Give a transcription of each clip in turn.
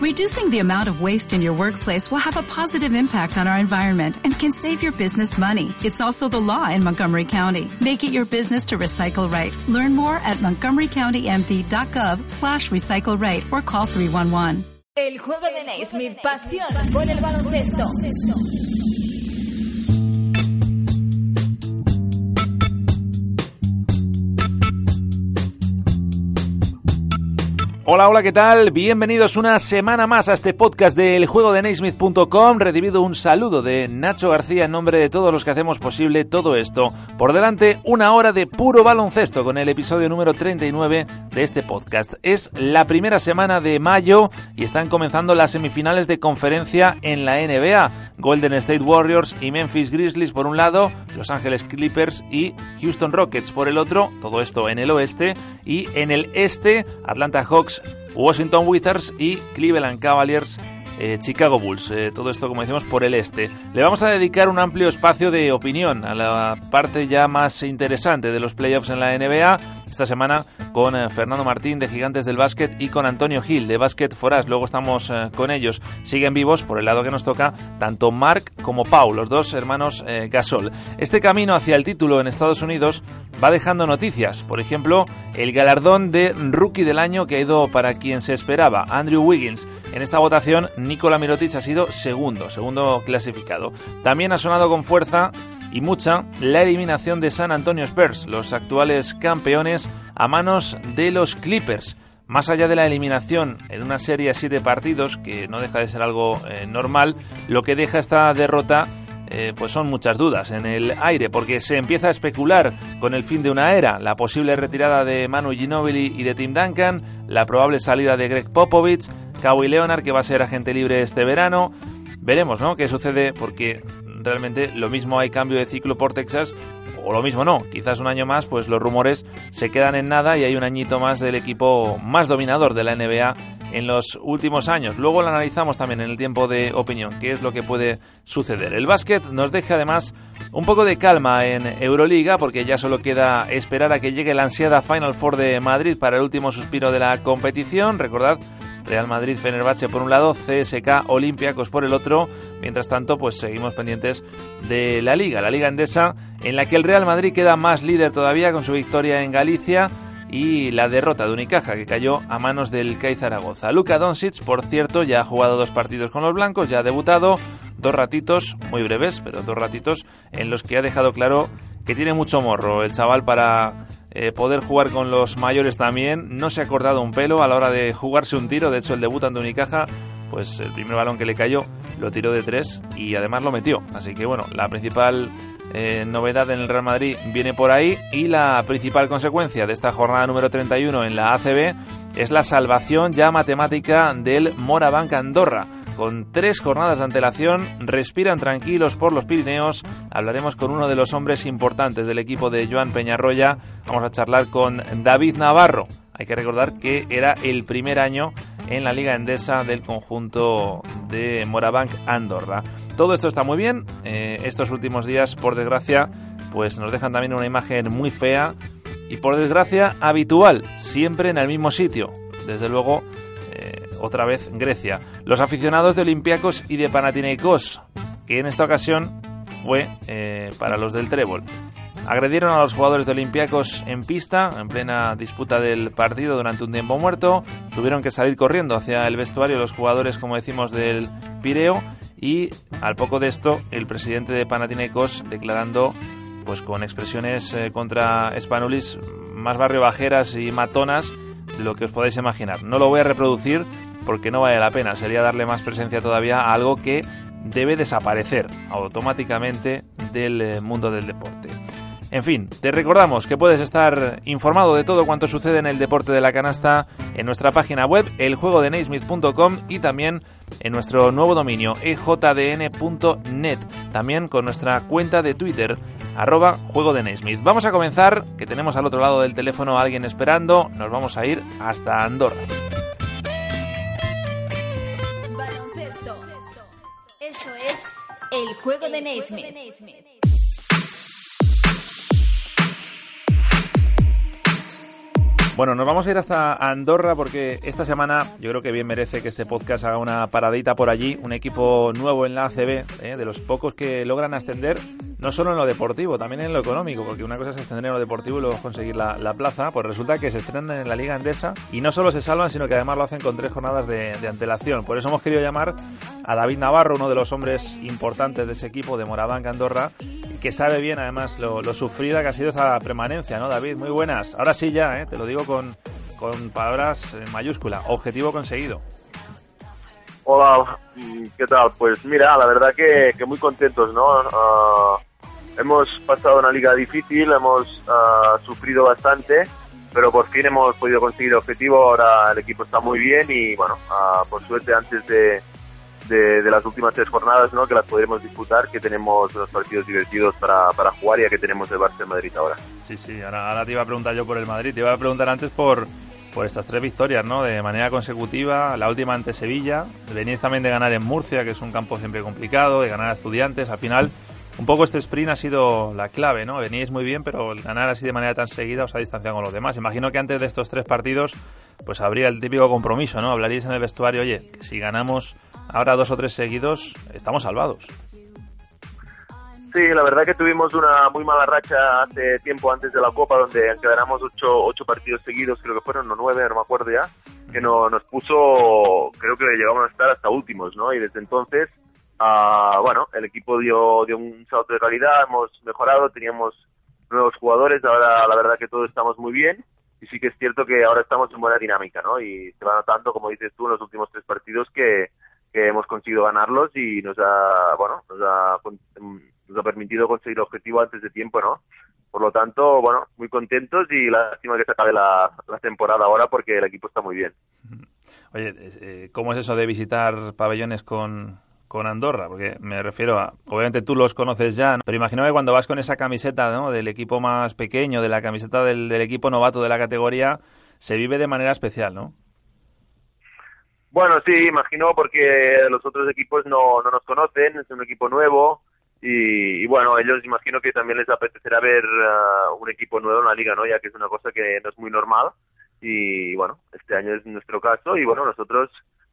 Reducing the amount of waste in your workplace will have a positive impact on our environment and can save your business money. It's also the law in Montgomery County. Make it your business to recycle right. Learn more at montgomerycountymd.gov slash recycle right or call 311. El juego de Naismith, pasión por el baloncesto. Hola, hola, ¿qué tal? Bienvenidos una semana más a este podcast del juego de Naismith.com. Recibido un saludo de Nacho García en nombre de todos los que hacemos posible todo esto. Por delante, una hora de puro baloncesto con el episodio número 39 de este podcast. Es la primera semana de mayo y están comenzando las semifinales de conferencia en la NBA. Golden State Warriors y Memphis Grizzlies por un lado, Los Ángeles Clippers y Houston Rockets por el otro, todo esto en el oeste, y en el este, Atlanta Hawks, Washington Wizards y Cleveland Cavaliers eh, Chicago Bulls. Eh, todo esto, como decimos, por el este. Le vamos a dedicar un amplio espacio de opinión a la parte ya más interesante de los playoffs en la NBA. Esta semana con eh, Fernando Martín de Gigantes del Básquet y con Antonio Gil de Básquet Foras. Luego estamos con ellos. Siguen vivos por el lado que nos toca tanto Mark como Paul, los dos hermanos Gasol. Este camino hacia el título en Estados Unidos va dejando noticias. Por ejemplo, el galardón de Rookie del Año que ha ido para quien se esperaba, Andrew Wiggins. En esta votación, Nikola Mirotic ha sido segundo, segundo clasificado. También ha sonado con fuerza y mucha la eliminación de San Antonio Spurs, los actuales campeones, a manos de los Clippers. Más allá de la eliminación en una serie de siete partidos, que no deja de ser algo eh, normal, lo que deja esta derrota eh, pues son muchas dudas en el aire, porque se empieza a especular con el fin de una era, la posible retirada de Manu Ginobili y de Tim Duncan, la probable salida de Greg Popovich, Kawhi Leonard, que va a ser agente libre este verano. Veremos, ¿no? ¿Qué sucede? Porque realmente lo mismo hay cambio de ciclo por Texas o lo mismo no, quizás un año más, pues los rumores se quedan en nada y hay un añito más del equipo más dominador de la NBA en los últimos años. Luego lo analizamos también en el tiempo de opinión, qué es lo que puede suceder. El básquet nos deja además un poco de calma en Euroliga, porque ya solo queda esperar a que llegue la ansiada Final Four de Madrid para el último suspiro de la competición. Recordad Real Madrid, Fenerbahce por un lado, CSK, Olympiacos por el otro. Mientras tanto, pues seguimos pendientes de la Liga, la Liga Endesa, en la que el Real Madrid queda más líder todavía con su victoria en Galicia y la derrota de Unicaja que cayó a manos del CAI Zaragoza. Luka Doncic, por cierto, ya ha jugado dos partidos con los blancos, ya ha debutado, dos ratitos, muy breves, pero dos ratitos en los que ha dejado claro que tiene mucho morro el chaval para eh, poder jugar con los mayores también. No se ha acordado un pelo a la hora de jugarse un tiro. De hecho, el debut ante Unicaja, pues el primer balón que le cayó lo tiró de tres y además lo metió. Así que bueno, la principal eh, novedad en el Real Madrid viene por ahí y la principal consecuencia de esta jornada número 31 en la ACB es la salvación ya matemática del Morabank Andorra con tres jornadas de antelación, respiran tranquilos por los Pirineos. Hablaremos con uno de los hombres importantes del equipo de Joan Peñarroya. Vamos a charlar con David Navarro. Hay que recordar que era el primer año en la Liga Endesa del conjunto de Morabank Andorra. Todo esto está muy bien. Eh, estos últimos días, por desgracia, pues nos dejan también una imagen muy fea y por desgracia habitual, siempre en el mismo sitio. Desde luego, otra vez Grecia. Los aficionados de Olympiacos y de Panathinaikos, que en esta ocasión fue eh, para los del Trébol. Agredieron a los jugadores de Olympiacos en pista, en plena disputa del partido durante un tiempo muerto. Tuvieron que salir corriendo hacia el vestuario los jugadores, como decimos, del Pireo. Y al poco de esto, el presidente de Panathinaikos declarando, pues con expresiones eh, contra Spanulis más barrio bajeras y matonas de lo que os podáis imaginar. No lo voy a reproducir porque no vale la pena, sería darle más presencia todavía a algo que debe desaparecer automáticamente del eh, mundo del deporte. En fin, te recordamos que puedes estar informado de todo cuanto sucede en el deporte de la canasta en nuestra página web eljuegodenaismith.com y también en nuestro nuevo dominio ejdn.net, también con nuestra cuenta de Twitter arroba juego de Naismith. Vamos a comenzar, que tenemos al otro lado del teléfono a alguien esperando, nos vamos a ir hasta Andorra. Eso es el juego de Naismith. Bueno, nos vamos a ir hasta Andorra porque esta semana yo creo que bien merece que este podcast haga una paradita por allí. Un equipo nuevo en la ACB, ¿eh? de los pocos que logran ascender, no solo en lo deportivo, también en lo económico, porque una cosa es ascender en lo deportivo y luego conseguir la, plaza. Pues resulta que se estrenan en la Liga Endesa y no solo se salvan, sino que además lo hacen con tres jornadas de, antelación. Por eso hemos querido llamar a David Navarro, uno de los hombres importantes de ese equipo de Morabanca Andorra, que sabe bien además lo, lo sufrida que ha sido esa permanencia, ¿no, David? Muy buenas. Ahora sí ya, ¿eh? te lo digo con, con palabras en mayúscula. Objetivo conseguido. Hola, ¿qué tal? Pues mira, la verdad que, muy contentos, ¿no? Ah, hemos pasado una liga difícil, hemos ah, sufrido bastante, pero por fin hemos podido conseguir objetivo. Ahora el equipo está muy bien y, bueno, ah, por suerte antes de, de, las últimas tres jornadas, ¿no? Que las podremos disputar, que tenemos unos partidos divertidos para, para jugar y ya que tenemos el Barça en Madrid ahora. Sí, sí, ahora, te iba a preguntar yo por el Madrid, te iba a preguntar antes por, por estas tres victorias, ¿no? De manera consecutiva, la última ante Sevilla, venís también de ganar en Murcia, que es un campo siempre complicado, de ganar a estudiantes, al final... Un poco este sprint ha sido la clave, ¿no? Veníais muy bien, pero ganar así de manera tan seguida os ha distanciado con los demás. Imagino que antes de estos tres partidos, pues habría el típico compromiso, ¿no? Hablaríais en el vestuario, oye, si ganamos ahora dos o tres seguidos, estamos salvados. Sí, la verdad que tuvimos una muy mala racha hace tiempo antes de la Copa, donde ganamos ocho, ocho partidos seguidos, creo que fueron, no nueve, no me acuerdo ya, que no, nos puso, creo que llegamos a estar hasta últimos, ¿no? Y desde entonces, uh, bueno, el equipo dio, dio un salto de calidad, hemos mejorado, teníamos nuevos jugadores, ahora la verdad que todos estamos muy bien y sí que es cierto que ahora estamos en buena dinámica, ¿no? Y se va notando, como dices tú, en los últimos tres partidos que, que hemos conseguido ganarlos y nos ha, bueno, nos ha, nos ha permitido conseguir el objetivo antes de tiempo, ¿no? Por lo tanto, bueno, muy contentos y lástima que se acabe la, la temporada ahora porque el equipo está muy bien. Oye, eh, ¿cómo es eso de visitar pabellones con, con Andorra? Porque me refiero a, obviamente tú los conoces ya, pero imagino cuando vas con esa camiseta ¿no? del equipo más pequeño, de la camiseta del, equipo novato de la categoría, se vive de manera especial, ¿no? Bueno, sí, imagino porque los otros equipos no, no nos conocen, es un equipo nuevo y, bueno, ellos imagino que también les apetecerá ver uh, un equipo nuevo en la liga, ¿no? Ya que es una cosa que no es muy normal y bueno, este año es nuestro caso y bueno, nosotros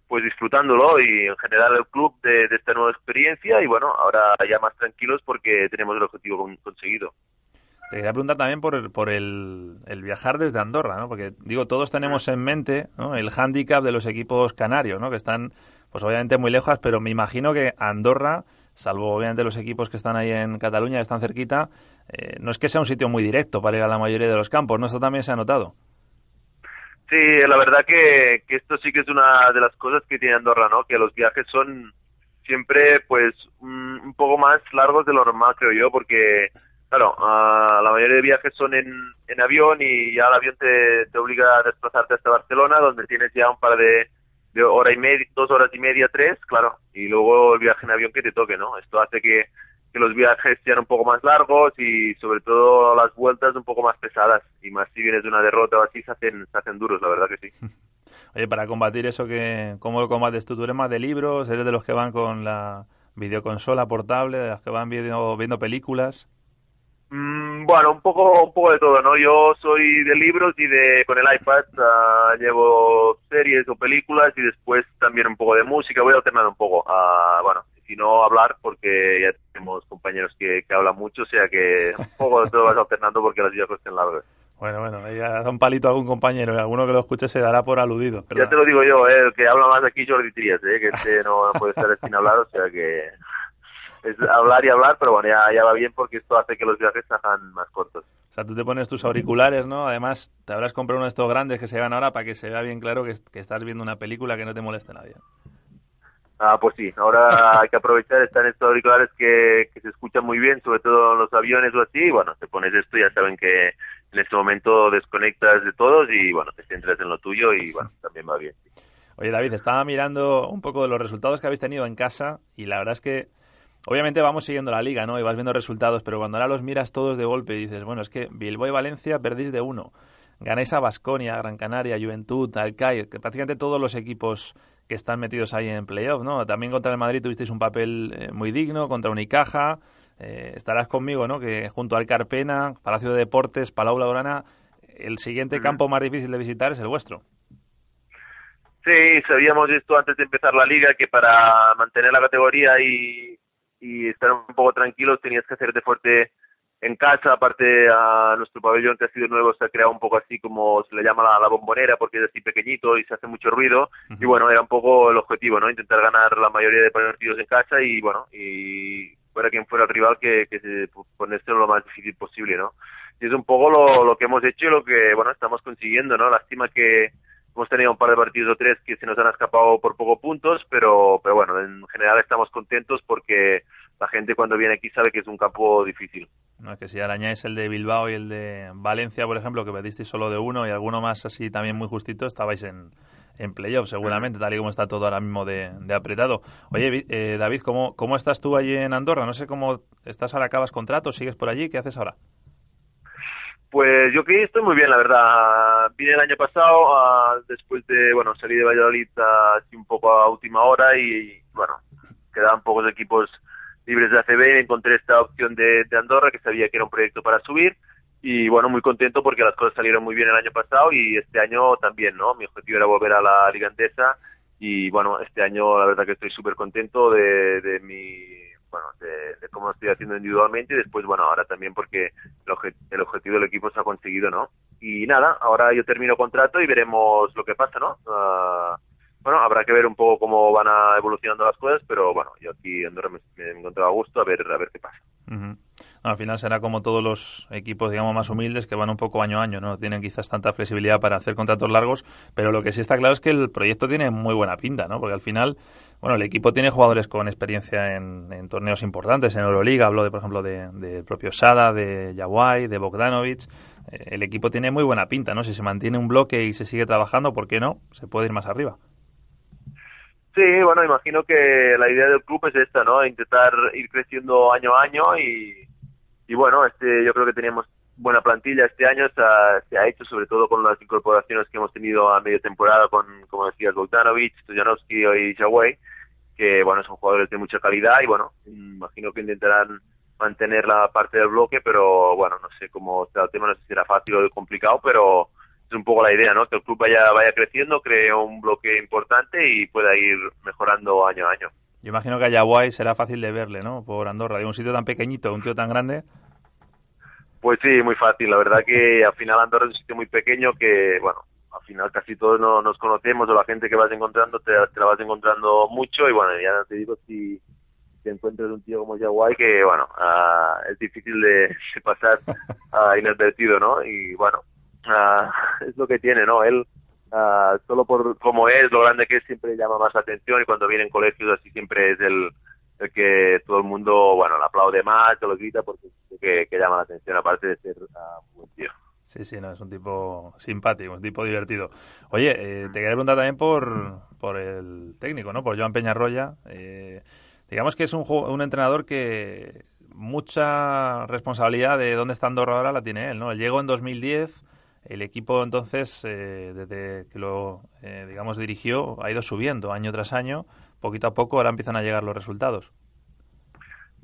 pues disfrutándolo y en general el club de, esta nueva experiencia y bueno, ahora ya más tranquilos porque tenemos el objetivo conseguido. Te quería preguntar también por, por el, el, viajar desde Andorra, ¿no? Porque, digo, todos tenemos en mente el hándicap de los equipos canarios, ¿no? Que están, pues obviamente muy lejos, pero me imagino que Andorra, salvo obviamente los equipos que están ahí en Cataluña, que están cerquita, eh, no es que sea un sitio muy directo para ir a la mayoría de los campos, ¿no? Esto también se ha notado. Sí, la verdad que, que esto sí que es una de las cosas que tiene Andorra, ¿no? Que los viajes son siempre, pues, un, un poco más largos de lo normal, creo yo, porque Claro, uh, la mayoría de viajes son en, en avión y ya el avión te, te, obliga a desplazarte hasta Barcelona, donde tienes ya un par de, de hora y media, dos horas y media, tres, claro, y luego el viaje en avión que te toque, ¿no? Esto hace que, que los viajes sean un poco más largos y sobre todo las vueltas un poco más pesadas y más si vienes de una derrota o así se hacen, se hacen duros, la verdad que sí. Oye, para combatir eso, que ¿cómo lo combates tú? ¿Tú eres más de libros? ¿Eres de los que van con la videoconsola portable, de los que van viendo, viendo películas? Mm, bueno, un poco, un poco de todo, ¿no? Yo soy de libros y de con el iPad uh, llevo series o películas y después también un poco de música. Voy alternando un poco. Uh, bueno, si no hablar porque ya tenemos compañeros que, que hablan mucho, o sea que un poco de todo vas alternando porque las videos estén largas. Bueno, bueno, ya da un palito a algún compañero y alguno que lo escuche se dará por aludido. Ya te lo digo yo, eh, el que habla más aquí Jordi Trías, eh, que este no puede estar sin hablar, o sea que es hablar y hablar, pero bueno, ya, va bien porque esto hace que los viajes se hagan más cortos. O sea, tú te pones tus auriculares, ¿no? Además, te habrás comprado uno de estos grandes que se van ahora para que se vea bien claro que, estás viendo una película que no te moleste nadie. Ah, pues sí, ahora hay que aprovechar, están estos auriculares que, que se escuchan muy bien, sobre todo los aviones o así, y bueno, te pones esto ya saben que en este momento desconectas de todos y bueno, te centras en lo tuyo y bueno, también va bien. Oye David, estaba mirando un poco de los resultados que habéis tenido en casa y la verdad es que Obviamente vamos siguiendo la liga, ¿no? Y vas viendo resultados, pero cuando ahora los miras todos de golpe y dices, bueno, es que Bilbao y Valencia perdís de uno. Ganáis a Basconia, Gran Canaria, Juventud, Alcai, que prácticamente todos los equipos que están metidos ahí en playoff, ¿no? También contra el Madrid tuvisteis un papel eh, muy digno, contra Unicaja. Eh, estarás conmigo, ¿no? Que junto al Carpena, Palacio de Deportes, Palau Laurana, el siguiente campo más difícil de visitar es el vuestro. Sí, sabíamos esto antes de empezar la liga, que para mantener la categoría y, y estar un poco tranquilos tenías que hacerte fuerte en casa, aparte a nuestro pabellón que ha sido nuevo se ha creado un poco así como se le llama la, bombonera porque es así pequeñito y se hace mucho ruido y bueno, era un poco el objetivo, ¿no? Intentar ganar la mayoría de partidos en casa y bueno, y fuera quien fuera el rival que, que se ponérselo lo más difícil posible, ¿no? Y es un poco lo, lo que hemos hecho y lo que, bueno, estamos consiguiendo, ¿no? Lástima que hemos tenido un par de partidos o tres que se nos han escapado por pocos puntos, pero, pero bueno, en general estamos contentos porque la gente cuando viene aquí sabe que es un campo difícil. No, es que si arañáis el de Bilbao y el de Valencia, por ejemplo, que pedisteis solo de uno y alguno más así también muy justito, estabais en, en playoff seguramente, tal y como está todo ahora mismo de, apretado. Oye, eh, David, ¿cómo, ¿cómo estás tú allí en Andorra? No sé cómo estás ahora, acabas contrato, sigues por allí, ¿qué haces ahora? Pues yo que estoy muy bien, la verdad. Vine el año pasado, ah, después de, bueno, salí de Valladolid así un poco a última hora y, bueno, quedaban pocos equipos libres de ACB, encontré esta opción de, Andorra, que sabía que era un proyecto para subir, y bueno, muy contento porque las cosas salieron muy bien el año pasado y este año también, ¿no? Mi objetivo era volver a la Liga Andesa y bueno, este año la verdad que estoy súper contento de, de mi bueno, de, cómo lo estoy haciendo individualmente y después, bueno, ahora también porque el, el, objetivo del equipo se ha conseguido, ¿no? Y nada, ahora yo termino contrato y veremos lo que pasa, ¿no? Uh, bueno, habrá que ver un poco cómo van a evolucionando las cosas, pero bueno, yo aquí en Andorra me, me he encontrado a gusto a ver, a ver qué pasa. al final será como todos los equipos, digamos, más humildes que van un poco año a año, ¿no? Tienen quizás tanta flexibilidad para hacer contratos largos, pero lo que sí está claro es que el proyecto tiene muy buena pinta, ¿no? Porque al final, bueno, el equipo tiene jugadores con experiencia en, torneos importantes, en Euroliga, hablo de, por ejemplo, del de propio Sada, de Yawai, de Bogdanovic. Eh, el equipo tiene muy buena pinta, ¿no? Si se mantiene un bloque y se sigue trabajando, ¿por qué no? Se puede ir más arriba. Sí, bueno, imagino que la idea del club es esta, ¿no? Intentar ir creciendo año a año y, y bueno, este, yo creo que teníamos buena plantilla este año, se ha, hecho sobre todo con las incorporaciones que hemos tenido a media temporada con, como decías, Bogdanovic, Stojanovski y Shaway, que bueno, son jugadores de mucha calidad y bueno, imagino que intentarán mantener la parte del bloque, pero bueno, no sé cómo está el tema, no sé si será fácil o complicado, pero es un poco la idea, ¿no? Que el club vaya, vaya creciendo, cree un bloque importante y pueda ir mejorando año a año. Yo imagino que a Yaguay será fácil de verle, ¿no? Por Andorra, de un sitio tan pequeñito, un tío tan grande. Pues sí, muy fácil. La verdad que al final Andorra es un sitio muy pequeño que, bueno, al final casi todos no, nos conocemos o la gente que vas encontrando te, la vas encontrando mucho y bueno, ya te digo si te encuentras un tío como Yaguay que, bueno, uh, es difícil de, pasar uh, inadvertido, ¿no? Y bueno, Ah, es lo que tiene, ¿no? Él, uh, solo por cómo es, lo grande que es, siempre llama más atención y cuando viene en colegios así siempre es el, el que todo el mundo, bueno, le aplaude más, te lo grita porque que, que llama la atención, aparte de ser uh, buen tío. Sí, sí, no, es un tipo simpático, un tipo divertido. Oye, eh, te quería preguntar también por, por el técnico, ¿no? Por Joan Peñarroya. Eh, digamos que es un, un entrenador que mucha responsabilidad de dónde está Andorra ahora la tiene él, ¿no? Él llegó en 2010 el equipo entonces, eh, desde que lo, eh, digamos, dirigió, ha ido subiendo año tras año. Poquito a poco ahora empiezan a llegar los resultados.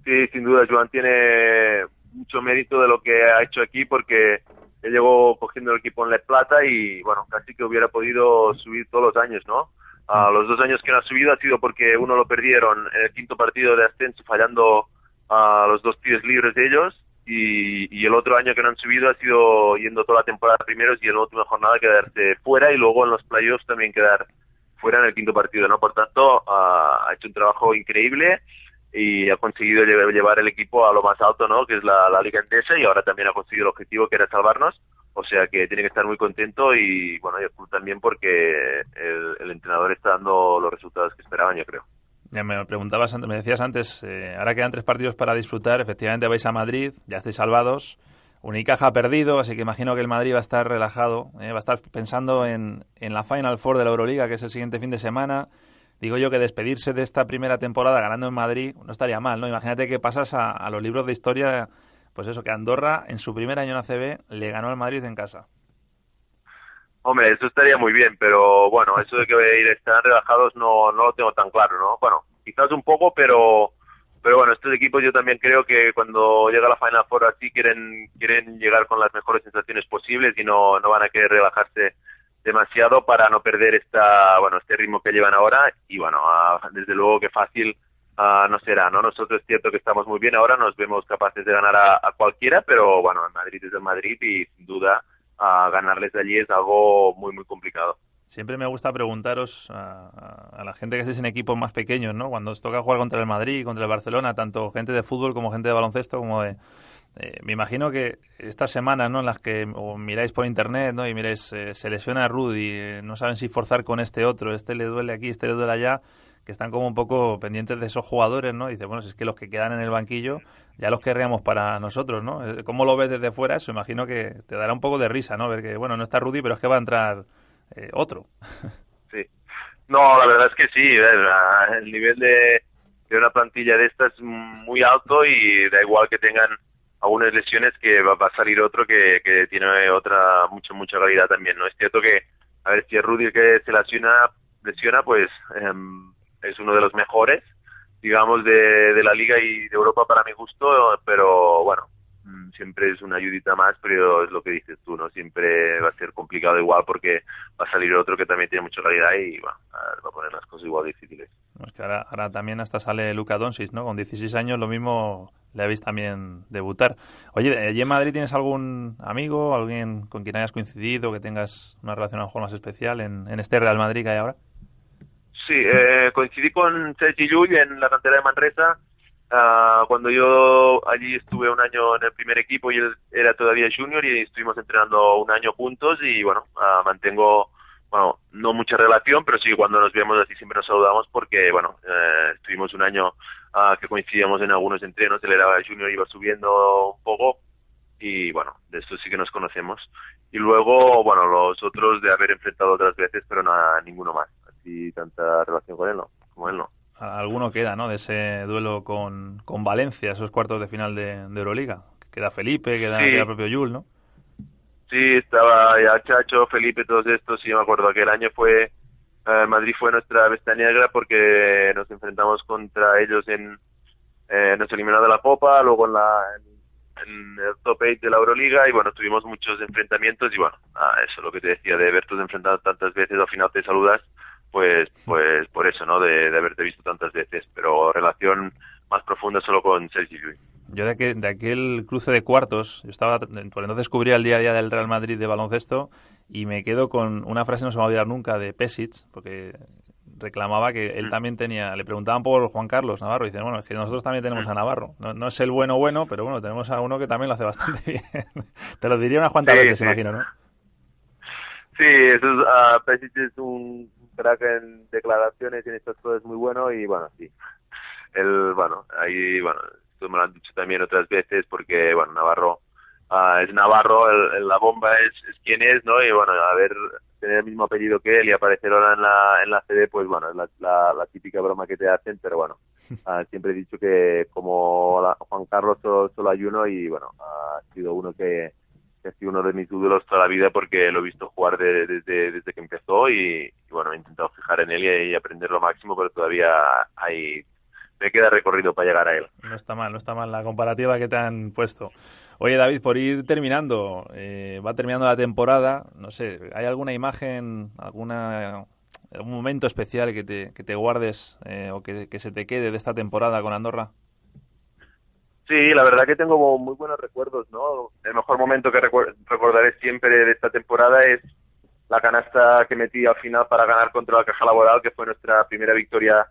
Sí, sin duda, Joan tiene mucho mérito de lo que ha hecho aquí porque él llegó cogiendo el equipo en La Plata y, bueno, casi que hubiera podido subir todos los años, ¿no? A mm. los dos años que no ha subido ha sido porque uno lo perdieron en el quinto partido de ascenso fallando a los dos tiros libres de ellos y, el otro año que no han subido ha sido yendo toda la temporada primeros y en la última jornada quedarse fuera y luego en los playoffs también quedar fuera en el quinto partido, ¿no? Por tanto, ha hecho un trabajo increíble y ha conseguido llevar el equipo a lo más alto, ¿no? Que es la, Liga Endesa y ahora también ha conseguido el objetivo que era salvarnos. O sea que tiene que estar muy contento y bueno, y club también porque el, el entrenador está dando los resultados que esperaban, yo creo. Ya me preguntabas, me decías antes, eh, ahora quedan tres partidos para disfrutar. Efectivamente vais a Madrid, ya estáis salvados. Unicaja ha perdido, así que imagino que el Madrid va a estar relajado, eh, va a estar pensando en, en, la Final Four de la Euroliga, que es el siguiente fin de semana. Digo yo que despedirse de esta primera temporada ganando en Madrid no estaría mal, ¿no? Imagínate que pasas a, a los libros de historia, pues eso, que Andorra en su primer año en ACB le ganó al Madrid en casa. Hombre, eso estaría muy bien, pero bueno, eso de que ir estar relajados no, no lo tengo tan claro, ¿no? Bueno, quizás un poco, pero pero bueno, estos equipos yo también creo que cuando llega la Final Four así quieren, quieren llegar con las mejores sensaciones posibles y no, no van a querer relajarse demasiado para no perder esta, bueno, este ritmo que llevan ahora y bueno, desde luego que fácil uh, no será, ¿no? Nosotros es cierto que estamos muy bien ahora, nos vemos capaces de ganar a, cualquiera, pero bueno, el Madrid es el Madrid y sin duda uh, ganarles allí es algo muy, muy complicado. Siempre me gusta preguntaros a, la gente que estéis en equipos más pequeños, ¿no? Cuando os toca jugar contra el Madrid, contra el Barcelona, tanto gente de fútbol como gente de baloncesto, como de... Eh, me imagino que estas semanas, ¿no? En las que miráis por internet, ¿no? Y miráis, eh, se lesiona a Rudy, eh, no saben si forzar con este otro, este le duele aquí, este le duele allá, que están como un poco pendientes de esos jugadores, ¿no? Dice, bueno, si es que los que quedan en el banquillo ya los querríamos para nosotros, ¿no? ¿Cómo lo ves desde fuera eso? Imagino que te dará un poco de risa, ¿no? Ver que, bueno, no está Rudy, pero es que va a entrar eh, otro. Sí. No, la verdad es que sí. El nivel de, de una plantilla de esta es muy alto y da igual que tengan algunas lesiones que va, a salir otro que, que tiene otra mucha mucha calidad también. No es cierto que a ver si es Rudy el que se lesiona, lesiona pues em, es uno de los mejores digamos de, de la liga y de Europa para mi gusto, pero bueno, Mm, siempre es una ayudita más, pero es lo que dices tú, ¿no? Siempre va a ser complicado igual porque va a salir otro que también tiene mucha calidad y va a poner las cosas igual difíciles. Es que ahora, también hasta sale Luca Doncic, ¿no? Con 16 años lo mismo le habéis también debutar. Oye, ¿allí en Madrid tienes algún amigo, alguien con quien hayas coincidido, que tengas una relación a lo mejor más especial en, en este Real Madrid que hay ahora? Sí, eh, coincidí con Sergi Llull en la cantera de Manresa Uh, cuando yo allí estuve un año en el primer equipo y él era todavía junior y estuvimos entrenando un año juntos y bueno, uh, mantengo, bueno, no mucha relación, pero sí cuando nos vemos así siempre nos saludamos porque bueno, uh, estuvimos un año que coincidíamos en algunos entrenos, él era junior iba subiendo un poco y bueno, de eso sí que nos conocemos. Y luego, bueno, los otros de haber enfrentado otras veces, pero nada, ninguno más. Así tanta relación con él, ¿no? Como él, ¿no? alguno queda, ¿no? De ese duelo con, con Valencia, esos cuartos de final de, Euroliga. Queda Felipe, queda, el propio Yul, ¿no? Sí, estaba ya Chacho, Felipe, todos estos. Sí, me acuerdo. Aquel año fue. Eh, Madrid fue nuestra bestia negra porque nos enfrentamos contra ellos en. Eh, nos eliminó de la Copa, luego en, la, en, el top 8 de la Euroliga y bueno, tuvimos muchos enfrentamientos y bueno, ah, eso es lo que te decía, de haberte enfrentado tantas veces, al final te saludas pues pues por eso, ¿no? De, haberte visto tantas veces, pero relación más profunda solo con Sergi Llull. Yo de, de aquel cruce de cuartos, yo estaba, por entonces descubrí el día a día del Real Madrid de baloncesto y me quedo con una frase, no se me va a olvidar nunca, de Pesic, porque reclamaba que él mm. también tenía, le preguntaban por Juan Carlos Navarro y dicen, bueno, es que nosotros también tenemos mm. a Navarro. No, no, es el bueno bueno, pero bueno, tenemos a uno que también lo hace bastante bien. Te lo diría unas cuantas veces, imagino, ¿no? Sí, eso es, uh, Pesic es un crack en declaraciones y en estas cosas muy bueno y bueno, sí. El, bueno, ahí, bueno, esto me lo han dicho también otras veces porque, bueno, Navarro uh, es Navarro, el, la bomba es, es quien es, ¿no? Y bueno, a ver, tener el mismo apellido que él y aparecer ahora en la, en la CD, pues bueno, es la, la, típica broma que te hacen, pero bueno, uh, siempre he dicho que como Juan Carlos solo, solo hay uno y bueno, ha sido uno que ha sido uno de mis ídolos toda la vida porque lo he visto jugar desde, desde que empezó y, bueno, he intentado fijar en él y, aprender lo máximo, pero todavía hay me queda recorrido para llegar a él. No está mal, no está mal la comparativa que te han puesto. Oye, David, por ir terminando, eh, va terminando la temporada, no sé, ¿hay alguna imagen, alguna algún momento especial que te, que te guardes eh, o que, que se te quede de esta temporada con Andorra? Sí, la verdad que tengo muy buenos recuerdos, ¿no? El mejor momento que recordaré siempre de esta temporada es la canasta que metí al final para ganar contra la Caja Laboral, que fue nuestra primera victoria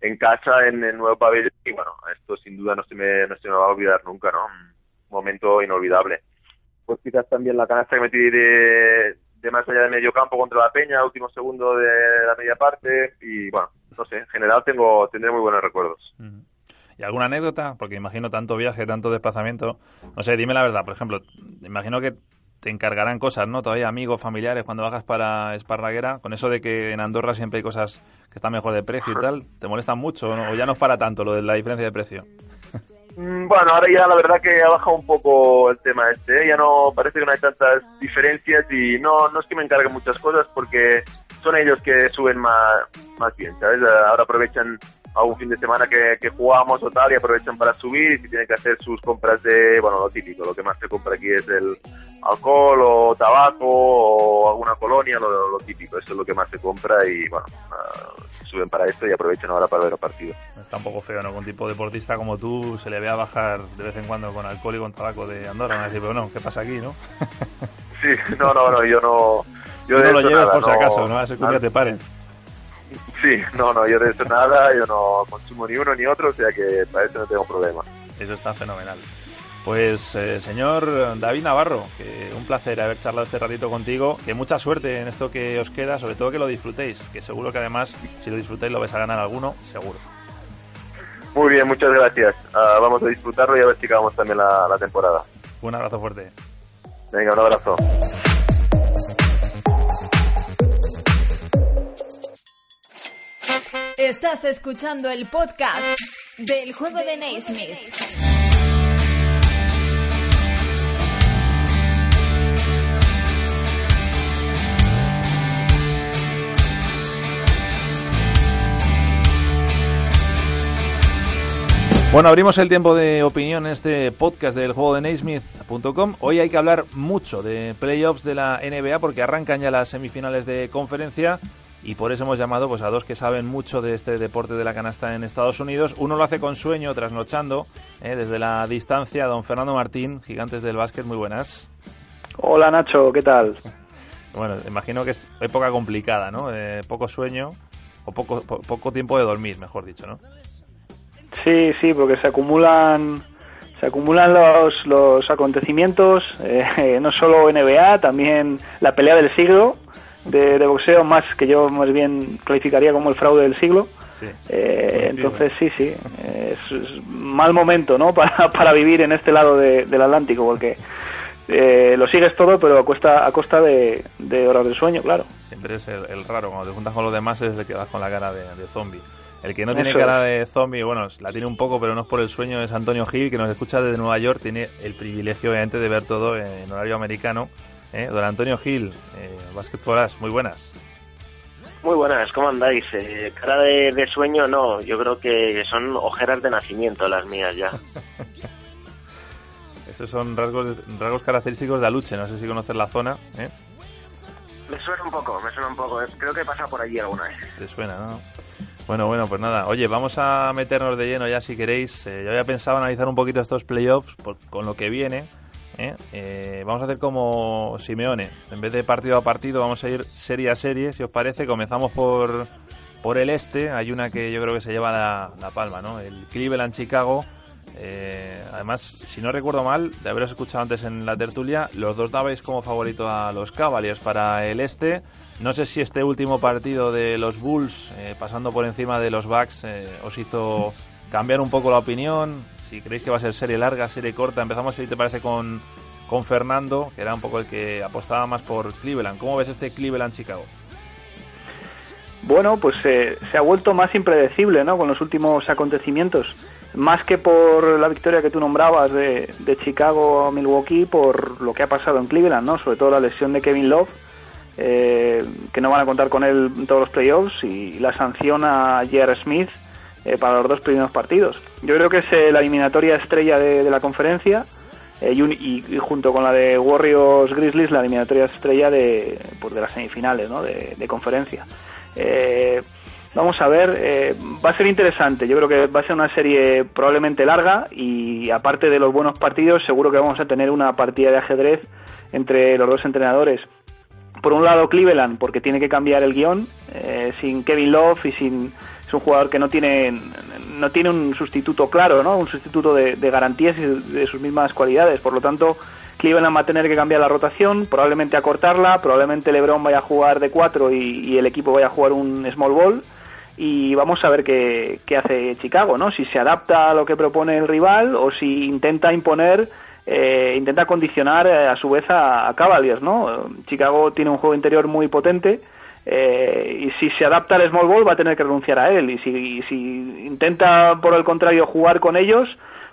en casa en el nuevo pabellón. Y bueno, esto sin duda no se me, no se me va a olvidar nunca, ¿no? Un momento inolvidable. Pues quizás también la canasta que metí de, más allá de medio campo contra la Peña, último segundo de la media parte. Y bueno, no sé, en general tengo, tendré muy buenos recuerdos. ¿Y alguna anécdota? Porque imagino tanto viaje, tanto desplazamiento. No sé, dime la verdad. Por ejemplo, imagino que te encargarán cosas, ¿no? Todavía amigos, familiares, cuando bajas para Esparraguera, con eso de que en Andorra siempre hay cosas que están mejor de precio y tal, ¿te molestan mucho o ya no es para tanto lo de la diferencia de precio? Mm, bueno, ahora ya la verdad que ha bajado un poco el tema este, ¿eh? ya no parece que no hay tantas diferencias y no, no es que me encarguen muchas cosas porque son ellos que suben más, más bien, ¿sabes? Ahora aprovechan algún fin de semana que, que jugamos o tal y aprovechan para subir y si tienen que hacer sus compras de, bueno, lo típico, lo que más se compra aquí es el alcohol o tabaco o alguna colonia, lo, lo típico, eso es lo que más se compra y bueno, uh, suben para esto y aprovechan ahora para ver el partido. Está un poco feo, ¿no? Con un tipo deportista como tú se le vea bajar de vez en cuando con alcohol y con tabaco de Andorra. Me decir, pero no, ¿qué pasa aquí, no? sí, no, no, no, yo no... Yo no lo llevas por si acaso, ¿no? A ese que te paren. Sí, no, no, yo de eso nada, yo no consumo ni uno ni otro, o sea que para eso no tengo problema. Eso está fenomenal. Pues eh, señor David Navarro, que un placer haber charlado este ratito contigo, que mucha suerte en esto que os queda, sobre todo que lo disfrutéis, que seguro que además si lo disfrutáis lo vais a ganar alguno, seguro. Muy bien, muchas gracias. Uh, vamos a disfrutarlo y a ver si acabamos también la, la temporada. Un abrazo fuerte. Venga, un abrazo. Estás escuchando el podcast del juego de Naismith. Bueno, abrimos el tiempo de opinión en este podcast del juego de Naismith.com. Hoy hay que hablar mucho de playoffs de la NBA porque arrancan ya las semifinales de conferencia y por eso hemos llamado pues, a dos que saben mucho de este deporte de la canasta en Estados Unidos. Uno lo hace con sueño, trasnochando, eh, desde la distancia. Don Fernando Martín, Gigantes del Básquet, muy buenas. Hola Nacho, ¿qué tal? Bueno, imagino que es época complicada, ¿no? Eh, poco sueño o poco, poco tiempo de dormir, mejor dicho, ¿no? Sí, sí, porque se acumulan se acumulan los, los acontecimientos, eh, no solo NBA, también la pelea del siglo de, boxeo, más que yo más bien clasificaría como el fraude del siglo. Eh, entonces sí, sí, es, mal momento ¿no? para, para vivir en este lado del Atlántico, porque eh, lo sigues todo, pero a costa, a costa de, horas de sueño, claro. Siempre es el, raro, cuando te juntas con los demás es de que vas con la cara de, de zombie. El que no tiene cara de zombie, bueno, la tiene un poco, pero no es por el sueño, es Antonio Gil, que nos escucha desde Nueva York, tiene el privilegio, obviamente, de ver todo en horario americano. ¿Eh? Don Antonio Gil, eh, Basketbolas, muy buenas. Muy buenas, ¿cómo andáis? Eh, cara de, sueño, no, yo creo que son ojeras de nacimiento las mías ya. Esos son rasgos, rasgos característicos de Aluche, no sé si conoces la zona. ¿eh? Me suena un poco, me suena un poco, creo que pasa por allí alguna vez. Te suena, ¿no? Bueno, bueno, pues nada. Oye, vamos a meternos de lleno ya si queréis. Eh, yo había pensado analizar un poquito estos playoffs con lo que viene. ¿Eh? Eh, vamos a hacer como Simeone. En vez de partido a partido, vamos a ir serie a serie, si os parece. Comenzamos por, por el este. Hay una que yo creo que se lleva la, palma, ¿no? El Cleveland-Chicago. además, si no recuerdo mal, de haberos escuchado antes en la tertulia, los dos dabais como favorito a los Cavaliers para el este. No sé si este último partido de los Bulls, eh, pasando por encima de los Bucks, eh, os hizo cambiar un poco la opinión. Si creéis que va a ser serie larga, serie corta. Empezamos, si te parece, con, con Fernando, que era un poco el que apostaba más por Cleveland. ¿Cómo ves este Cleveland-Chicago? Bueno, pues eh, se ha vuelto más impredecible ¿no? con los últimos acontecimientos. Más que por la victoria que tú nombrabas de, de Chicago a Milwaukee, por lo que ha pasado en Cleveland, ¿no? sobre todo la lesión de Kevin Love eh, que no van a contar con él en todos los playoffs y la sanción a J.R. Smith eh, para los dos primeros partidos. Yo creo que es eh, la eliminatoria estrella de, la conferencia y, junto con la de Warriors Grizzlies la eliminatoria estrella de, pues de las semifinales ¿no? de, conferencia. vamos a ver, va a ser interesante. Yo creo que va a ser una serie probablemente larga y aparte de los buenos partidos, seguro que vamos a tener una partida de ajedrez entre los dos entrenadores por un lado Cleveland, porque tiene que cambiar el guion, eh, sin Kevin Love y sin es un jugador que no tiene no tiene un sustituto claro, ¿no? Un sustituto de, garantías y de sus mismas cualidades. Por lo tanto, Cleveland va a tener que cambiar la rotación, probablemente acortarla, probablemente LeBron vaya a jugar de cuatro y, el equipo vaya a jugar un small ball y vamos a ver qué, qué hace Chicago, ¿no? Si se adapta a lo que propone el rival o si intenta imponer eh, intenta condicionar eh, a su vez a, Cavaliers, ¿no? Chicago tiene un juego interior muy potente eh, y si se adapta al small ball va a tener que renunciar a él y si, si intenta por el contrario jugar con ellos,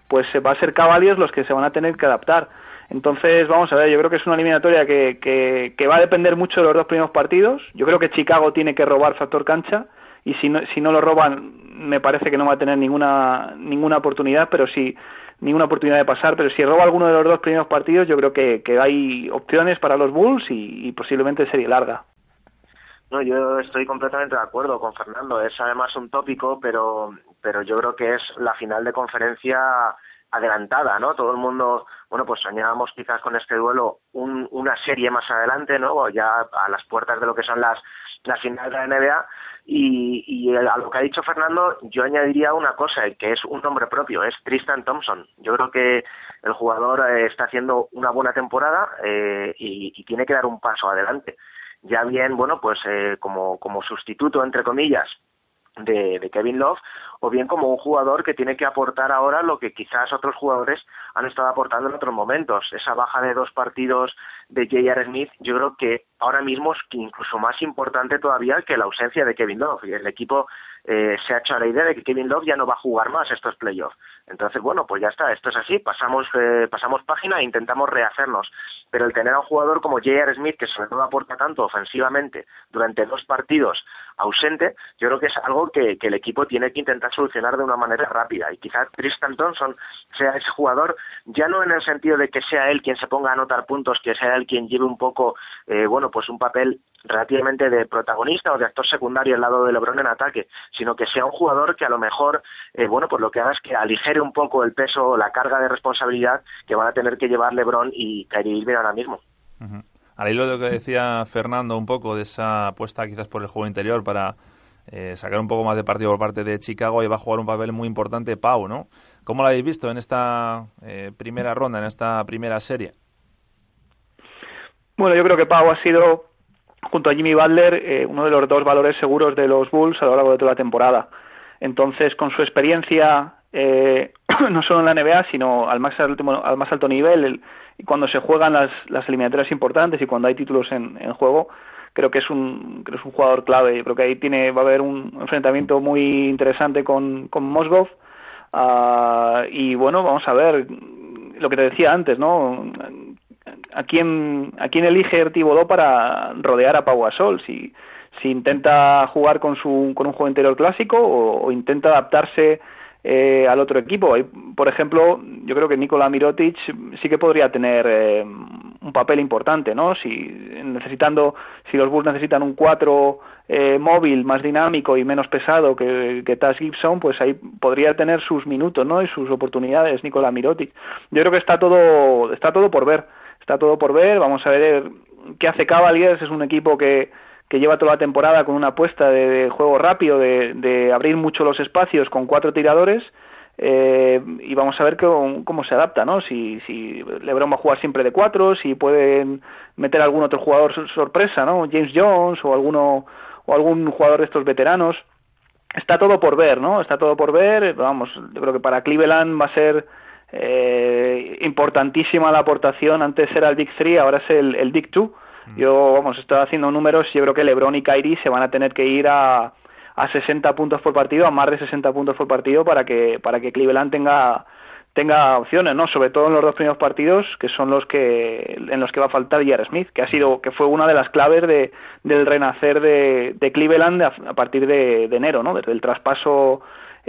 pues va a ser Cavaliers los que se van a tener que adaptar. Entonces, vamos a ver, yo creo que es una eliminatoria que, que, que va a depender mucho de los dos primeros partidos. Yo creo que Chicago tiene que robar factor cancha y si no, si no lo roban me parece que no va a tener ninguna ninguna oportunidad, pero sí ninguna oportunidad de pasar, pero si roba alguno de los dos primeros partidos, yo creo que, que hay opciones para los Bulls y, posiblemente serie larga. No, yo estoy completamente de acuerdo con Fernando. Es además un tópico, pero, pero yo creo que es la final de conferencia adelantada, ¿no? Todo el mundo, bueno, pues soñábamos quizás con este duelo una serie más adelante, ¿no? Ya a las puertas de lo que son las, las finales de la NBA y, y, a lo que ha dicho Fernando, yo añadiría una cosa, que es un nombre propio, es Tristan Thompson. Yo creo que el jugador eh, está haciendo una buena temporada eh, y, tiene que dar un paso adelante. Ya bien, bueno, pues eh, como, como sustituto, entre comillas, de, de, Kevin Love, o bien como un jugador que tiene que aportar ahora lo que quizás otros jugadores han estado aportando en otros momentos. Esa baja de dos partidos de J.R. Smith, yo creo que ahora mismo es incluso más importante todavía que la ausencia de Kevin Love. El equipo eh, se ha hecho a la idea de que Kevin Love ya no va a jugar más estos playoffs. Entonces, bueno, pues ya está, esto es así, pasamos, eh, pasamos página e intentamos rehacernos. Pero el tener a un jugador como J.R. Smith, que sobre todo aporta tanto ofensivamente durante dos partidos ausente, yo creo que es algo que, que el equipo tiene que intentar solucionar de una manera rápida. Y quizás Tristan Thompson sea ese jugador, ya no en el sentido de que sea él quien se ponga a anotar puntos, que sea él quien lleve un poco, eh, bueno, pues un papel relativamente de protagonista o de actor secundario al lado de LeBron en ataque, sino que sea un jugador que a lo mejor, eh, bueno, pues lo que haga es que aligere un poco el peso o la carga de responsabilidad que van a tener que llevar LeBron y Kyrie Irving ahora mismo. Al hilo de lo que decía Fernando un poco de esa apuesta quizás por el juego interior para eh, sacar un poco más de partido por parte de Chicago y va a jugar un papel muy importante Pau, ¿no? ¿Cómo lo habéis visto en esta eh, primera ronda, en esta primera serie? Bueno, yo creo que Pau ha sido junto a Jimmy Butler, eh, uno de los dos valores seguros de los Bulls a lo largo de toda la temporada. Entonces, con su experiencia, eh, no solo en la NBA, sino al más alto, al más alto nivel, y cuando se juegan las, las eliminatorias importantes y cuando hay títulos en, en juego, creo que es un creo es un jugador clave. Creo que ahí tiene va a haber un enfrentamiento muy interesante con, con Mosgov. Uh, y bueno, vamos a ver lo que te decía antes, ¿no? A quién, a quién elige Ertibodó para rodear a Pau Gasol, si, si intenta jugar con, su, con un juego interior clásico o, intenta adaptarse eh, al otro equipo. Por ejemplo, yo creo que Nikola Mirotic sí que podría tener eh, un papel importante, ¿no? Si necesitando, si los Bulls necesitan un 4 eh, móvil más dinámico y menos pesado que, que Taz Gibson, pues ahí podría tener sus minutos, ¿no? Y sus oportunidades Nikola Mirotic. Yo creo que está todo, está todo por ver está todo por ver, vamos a ver qué hace Cavaliers, es un equipo que, que lleva toda la temporada con una apuesta de, juego rápido, de, de, abrir mucho los espacios con cuatro tiradores, eh, y vamos a ver cómo, cómo, se adapta, ¿no? Si, si LeBron va a jugar siempre de cuatro, si pueden meter algún otro jugador sorpresa, ¿no? James Jones o alguno o algún jugador de estos veteranos. Está todo por ver, ¿no? Está todo por ver. Vamos, creo que para Cleveland va a ser eh, importantísima la aportación. Antes era el Big 3, ahora es el, el Big 2. Mm. Yo, vamos, estoy haciendo números y yo creo que LeBron y Kyrie se van a tener que ir a, a 60 puntos por partido, a más de 60 puntos por partido para que, para que Cleveland tenga tenga opciones, ¿no? Sobre todo en los dos primeros partidos, que son los que en los que va a faltar J.R. Smith, que ha sido que fue una de las claves de, del renacer de, de Cleveland a, a partir de, de, enero, ¿no? Desde el traspaso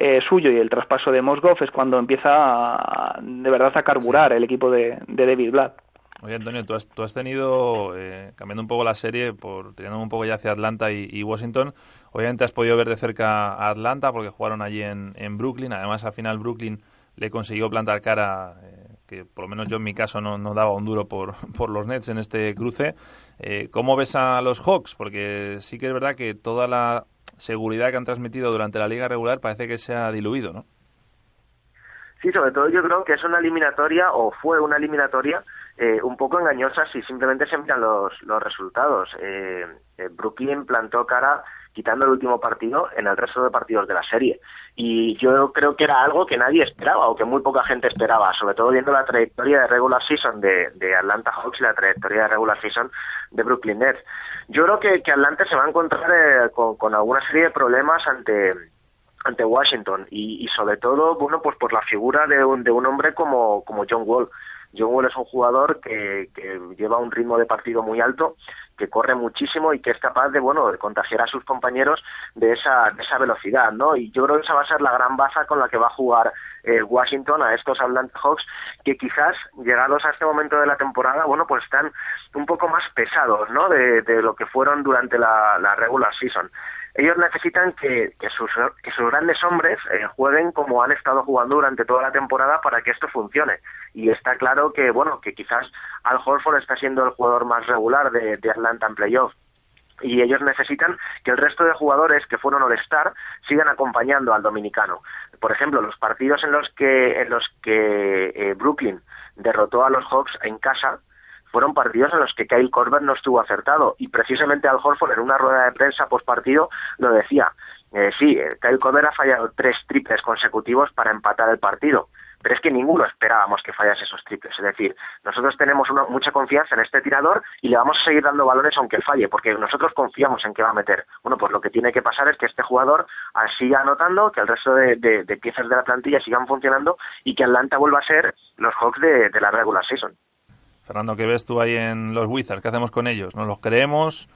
eh, suyo y el traspaso de Mosgov es cuando empieza de verdad a carburar el equipo de, de David Blatt. Oye, Antonio, tú has, tú has tenido, eh, cambiando un poco la serie, por tirando un poco ya hacia Atlanta y, Washington, obviamente has podido ver de cerca a Atlanta porque jugaron allí en, en Brooklyn. Además, al final Brooklyn le consiguió plantar cara, eh, que por lo menos yo en mi caso no, no daba un duro por, por los Nets en este cruce. Eh, ¿Cómo ves a los Hawks? Porque sí que es verdad que toda la seguridad que han transmitido durante la liga regular parece que se ha diluido, ¿no? Sí, sobre todo yo creo que es una eliminatoria o fue una eliminatoria eh, un poco engañosa si simplemente se miran los, los resultados. Eh, eh, Brooklyn plantó cara quitando el último partido en el resto de partidos de la serie. Y yo creo que era algo que nadie esperaba o que muy poca gente esperaba, sobre todo viendo la trayectoria de regular season de, Atlanta Hawks y la trayectoria de regular season de Brooklyn Nets. Yo creo que, que Atlanta se va a encontrar eh, con, con alguna serie de problemas ante ante Washington y, y, sobre todo bueno pues por la figura de un, de un hombre como, como John Wall John es un jugador que, que lleva un ritmo de partido muy alto, que corre muchísimo y que es capaz de, bueno, de contagiar a sus compañeros de esa, de esa velocidad, ¿no? Y yo creo que esa va a ser la gran baza con la que va a jugar eh, Washington a estos Atlanta Hawks que quizás llegados a este momento de la temporada, bueno, pues están un poco más pesados, ¿no? De, de lo que fueron durante la, la regular season ellos necesitan que, sus, que sus grandes hombres eh, jueguen como han estado jugando durante toda la temporada para que esto funcione. Y está claro que, bueno, que quizás Al Horford está siendo el jugador más regular de, de Atlanta en playoff y ellos necesitan que el resto de jugadores que fueron All-Star sigan acompañando al dominicano. Por ejemplo, los partidos en los que, en los que eh, Brooklyn derrotó a los Hawks en casa, fueron partidos en los que Kyle Korver no estuvo acertado y precisamente Al Horford en una rueda de prensa post partido lo decía. Eh, sí, eh, Kyle Korver ha fallado tres triples consecutivos para empatar el partido, pero es que ninguno esperábamos que fallase esos triples. Es decir, nosotros tenemos una, mucha confianza en este tirador y le vamos a seguir dando balones aunque falle, porque nosotros confiamos en que va a meter. Bueno, pues lo que tiene que pasar es que este jugador siga anotando, que el resto de, piezas de la plantilla sigan funcionando y que Atlanta vuelva a ser los Hawks de la regular season. Fernando, ¿qué ves tú ahí en los Wizards? ¿Qué hacemos con ellos? ¿Nos los creemos?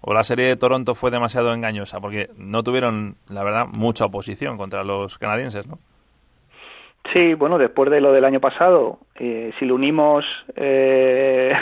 ¿O la serie de Toronto fue demasiado engañosa? Porque no tuvieron, la verdad, mucha oposición contra los canadienses, ¿no? Sí, bueno, después de lo del año pasado, eh, si le unimos eh,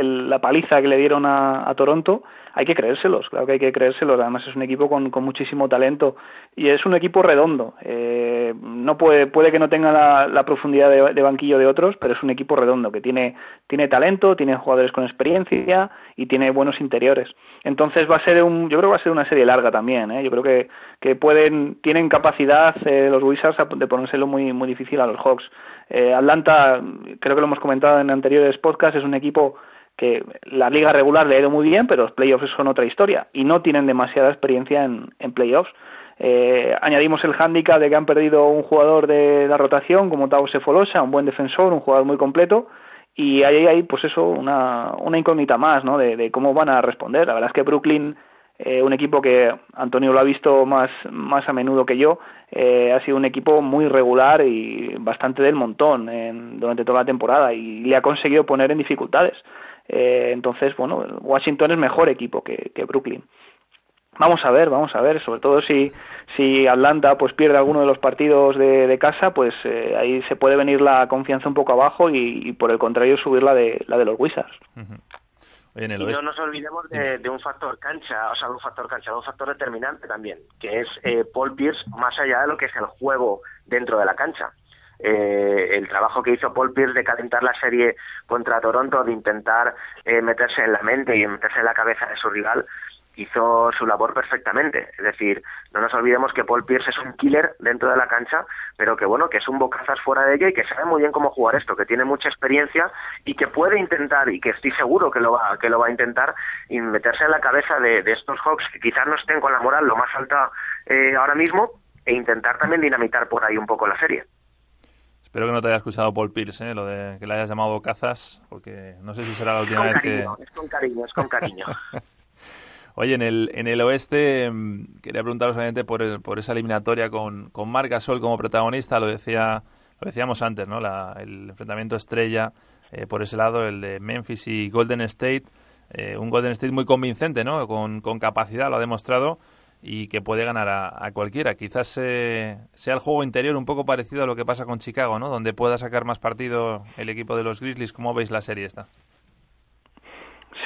la paliza que le dieron a Toronto, hay que creérselos, claro que hay que creérselos. Además es un equipo con, con muchísimo talento y es un equipo redondo. Eh, no puede, puede que no tenga la, profundidad de, banquillo de otros, pero es un equipo redondo que tiene, tiene talento, tiene jugadores con experiencia y tiene buenos interiores. Entonces va a ser un, yo creo que va a ser una serie larga también. ¿eh? Yo creo que, que pueden, tienen capacidad eh, los Wizards de ponérselo muy, muy difícil a los Hawks. Eh, Atlanta, creo que lo hemos comentado en anteriores podcasts, es un equipo que la liga regular le ha ido muy bien, pero los playoffs son otra historia y no tienen demasiada experiencia en, en playoffs. Eh, añadimos el hándicap de que han perdido un jugador de la rotación como Tao Sefolosa, un buen defensor, un jugador muy completo, y ahí hay pues eso, una, una incógnita más ¿no? de, cómo van a responder. La verdad es que Brooklyn, eh, un equipo que Antonio lo ha visto más, más a menudo que yo, eh, ha sido un equipo muy regular y bastante del montón en, durante toda la temporada y le ha conseguido poner en dificultades. Eh, entonces, bueno, Washington es mejor equipo que, Brooklyn. Vamos a ver, vamos a ver, sobre todo si, si Atlanta pues pierde alguno de los partidos de, casa, pues eh, ahí se puede venir la confianza un poco abajo y, por el contrario subir la de, la de los Wizards. Y no nos olvidemos de, un factor cancha, o sea, un factor cancha, un factor determinante también, que es eh, Paul Pierce más allá de lo que es el juego dentro de la cancha. Eh, el trabajo que hizo Paul Pierce de calentar la serie contra Toronto, de intentar eh, meterse en la mente y meterse en la cabeza de su rival, hizo su labor perfectamente. Es decir, no nos olvidemos que Paul Pierce es un killer dentro de la cancha, pero que bueno, que es un bocazas fuera de ella y que sabe muy bien cómo jugar esto, que tiene mucha experiencia y que puede intentar, y que estoy seguro que lo va, que lo va a intentar, y meterse en la cabeza de, estos Hawks que quizás no estén con la moral lo más alta eh, ahora mismo, e intentar también dinamitar por ahí un poco la serie. Espero que no te haya escuchado Paul Pierce, ¿eh? lo de que le hayas llamado cazas, porque no sé si será la última vez que... Es con cariño, es con cariño. Oye, en el, en el oeste mm, quería preguntaros obviamente por, por esa eliminatoria con, con Marc Gasol como protagonista, lo decía lo decíamos antes, ¿no? La, el enfrentamiento estrella eh, por ese lado, el de Memphis y Golden State, eh, un Golden State muy convincente, ¿no? Con, con capacidad, lo ha demostrado y que puede ganar a, cualquiera. Quizás sea el juego interior un poco parecido a lo que pasa con Chicago, ¿no? Donde pueda sacar más partido el equipo de los Grizzlies. ¿Cómo veis la serie esta?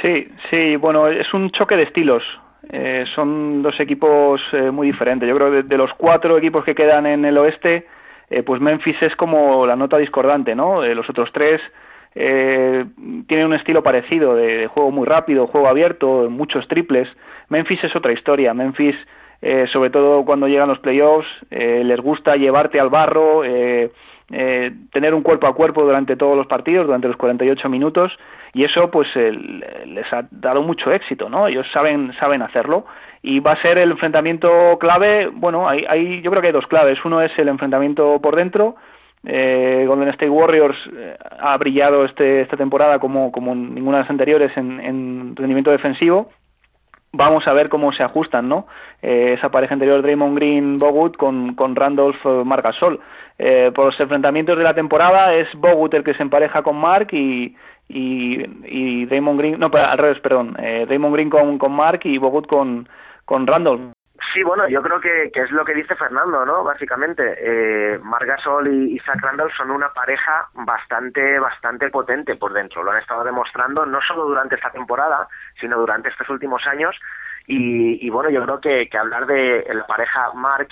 Sí, sí, bueno, es un choque de estilos. Eh, son dos equipos eh, muy diferentes. Yo creo que de, los cuatro equipos que quedan en el oeste, eh, pues Memphis es como la nota discordante, ¿no? los otros tres tienen un estilo parecido, de, juego muy rápido, juego abierto, muchos triples. Memphis es otra historia. Memphis, eh, sobre todo cuando llegan los playoffs, eh, les gusta llevarte al barro, eh, tener un cuerpo a cuerpo durante todos los partidos, durante los 48 minutos, y eso pues les ha dado mucho éxito, ¿no? Ellos saben, saben hacerlo y va a ser el enfrentamiento clave, bueno, hay, hay, yo creo que hay dos claves. Uno es el enfrentamiento por dentro, eh, Golden State Warriors ha brillado este, esta temporada como, como ninguna de las anteriores en, en rendimiento defensivo vamos a ver cómo se ajustan, ¿no? Eh, esa pareja anterior Draymond Green Bogut con, con Randolph eh, Margasol. Eh, por los enfrentamientos de la temporada es Bogut el que se empareja con Mark y, y, Draymond Green, no, al revés, perdón, eh, Draymond Green con, con Mark y Bogut con, con Randolph. Sí, bueno, yo creo que, que, es lo que dice Fernando, ¿no? Básicamente, eh, Margasol y, Zach Randall son una pareja bastante, bastante potente por dentro. Lo han estado demostrando no solo durante esta temporada, sino durante estos últimos años. Y, y bueno, yo creo que, que hablar de la pareja Mark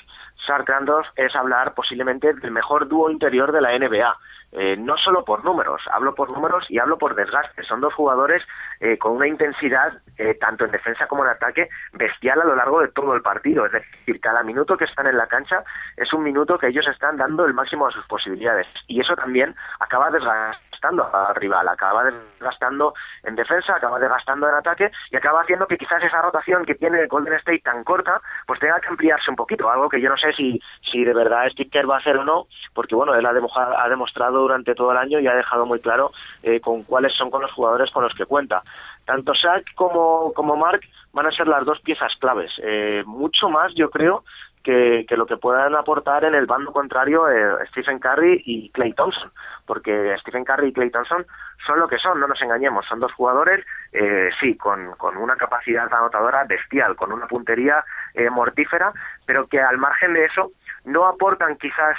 Sark Randolph es hablar posiblemente del mejor dúo interior de la NBA. Eh, no solo por números, hablo por números y hablo por desgaste. Son dos jugadores eh, con una intensidad, eh, tanto en defensa como en ataque, bestial a lo largo de todo el partido. Es decir, cada minuto que están en la cancha es un minuto que ellos están dando el máximo de sus posibilidades. Y eso también acaba desgastando al rival, acaba desgastando en defensa, acaba desgastando en ataque y acaba haciendo que quizás esa rotación que tiene el Golden State tan corta, pues tenga que ampliarse un poquito. Algo que yo no sé si, si de verdad Steve Kerr va a hacer o no, porque bueno, él ha demostrado durante todo el año y ha dejado muy claro eh, con cuáles son con los jugadores con los que cuenta. Tanto Shaq como, como Mark van a ser las dos piezas claves. Eh, mucho más, yo creo, que, que, lo que puedan aportar en el bando contrario eh, Stephen Curry y Clay Thompson, porque Stephen Curry y Clay Thompson son lo que son, no nos engañemos, son dos jugadores, eh, sí, con, con una capacidad anotadora bestial, con una puntería eh, mortífera, pero que al margen de eso no aportan quizás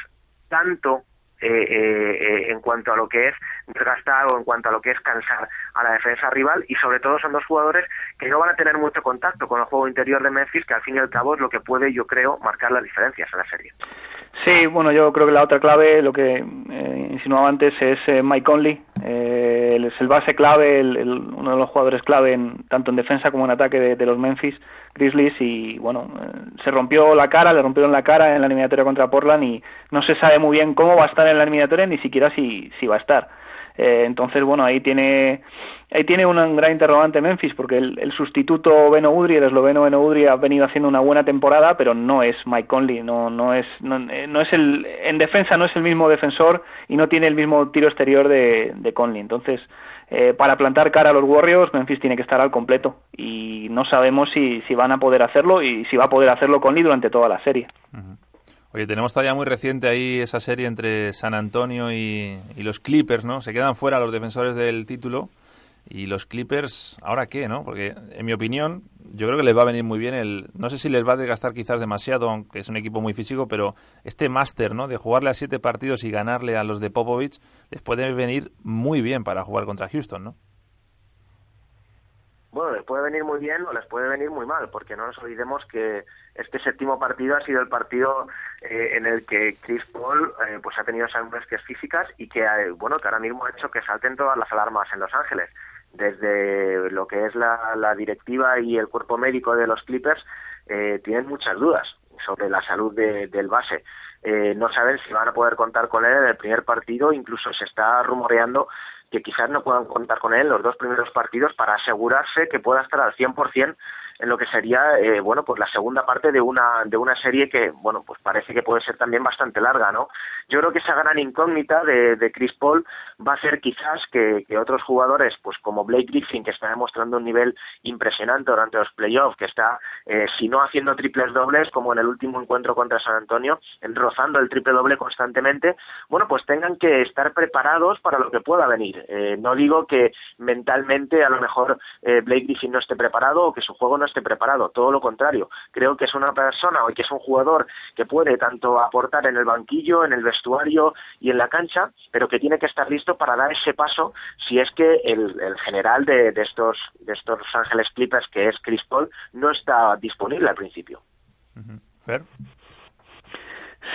tanto eh, eh, en cuanto a lo que es desgastar o en cuanto a lo que es cansar a la defensa rival y sobre todo son dos jugadores que no van a tener mucho contacto con el juego interior de Memphis que al fin y al cabo es lo que puede yo creo marcar las diferencias en la serie. Sí, bueno, yo creo que la otra clave, lo que eh, insinuaba antes, es eh, Mike Conley. Eh, es el base clave, el, uno de los jugadores clave en, tanto en defensa como en ataque de, de los Memphis Grizzlies. Y bueno, eh, se rompió la cara, le rompieron la cara en la eliminatoria contra Portland y no se sabe muy bien cómo va a estar en la eliminatoria, ni siquiera si, si va a estar. Eh, entonces, bueno, ahí tiene ahí tiene un gran interrogante Memphis, porque el, sustituto Beno Udri, el esloveno Beno Udri, ha venido haciendo una buena temporada, pero no es Mike Conley, no, no es, no, no, es el, en defensa no es el mismo defensor y no tiene el mismo tiro exterior de, Conley. Entonces, eh, para plantar cara a los Warriors, Memphis tiene que estar al completo y no sabemos si, si van a poder hacerlo y si va a poder hacerlo Conley durante toda la serie. Oye, tenemos todavía muy reciente ahí esa serie entre San Antonio y, los Clippers, ¿no? Se quedan fuera los defensores del título. Y los Clippers, ¿ahora qué, no? Porque, en mi opinión, yo creo que les va a venir muy bien el... No sé si les va a desgastar quizás demasiado, aunque es un equipo muy físico, pero este máster, ¿no? De jugarle a siete partidos y ganarle a los de Popovich, les puede venir muy bien para jugar contra Houston, ¿no? bueno, les puede venir muy bien o les puede venir muy mal, porque no nos olvidemos que este séptimo partido ha sido el partido eh, en el que Chris Paul eh, pues ha tenido esas molestias físicas y que eh, bueno que ahora mismo ha hecho que salten todas las alarmas en Los Ángeles. Desde lo que es la, directiva y el cuerpo médico de los Clippers eh, tienen muchas dudas sobre la salud de, del base. Eh, no saben si van a poder contar con él en el primer partido incluso se está rumoreando que quizás no puedan contar con él los dos primeros partidos para asegurarse que pueda estar al 100% en lo que sería eh, bueno pues la segunda parte de una de una serie que bueno pues parece que puede ser también bastante larga no yo creo que esa gran incógnita de, de Chris Paul va a ser quizás que, que, otros jugadores pues como Blake Griffin que está demostrando un nivel impresionante durante los playoffs que está eh, si no haciendo triples dobles como en el último encuentro contra San Antonio rozando el triple doble constantemente bueno pues tengan que estar preparados para lo que pueda venir. Eh, no digo que mentalmente a lo mejor eh, Blake Griffin no esté preparado o que su juego no esté preparado, todo lo contrario. Creo que es una persona o que es un jugador que puede tanto aportar en el banquillo, en el vestuario y en la cancha, pero que tiene que estar listo para dar ese paso si es que el, el general de, de, estos de estos Los Ángeles Clippers, que es Chris Paul, no está disponible al principio.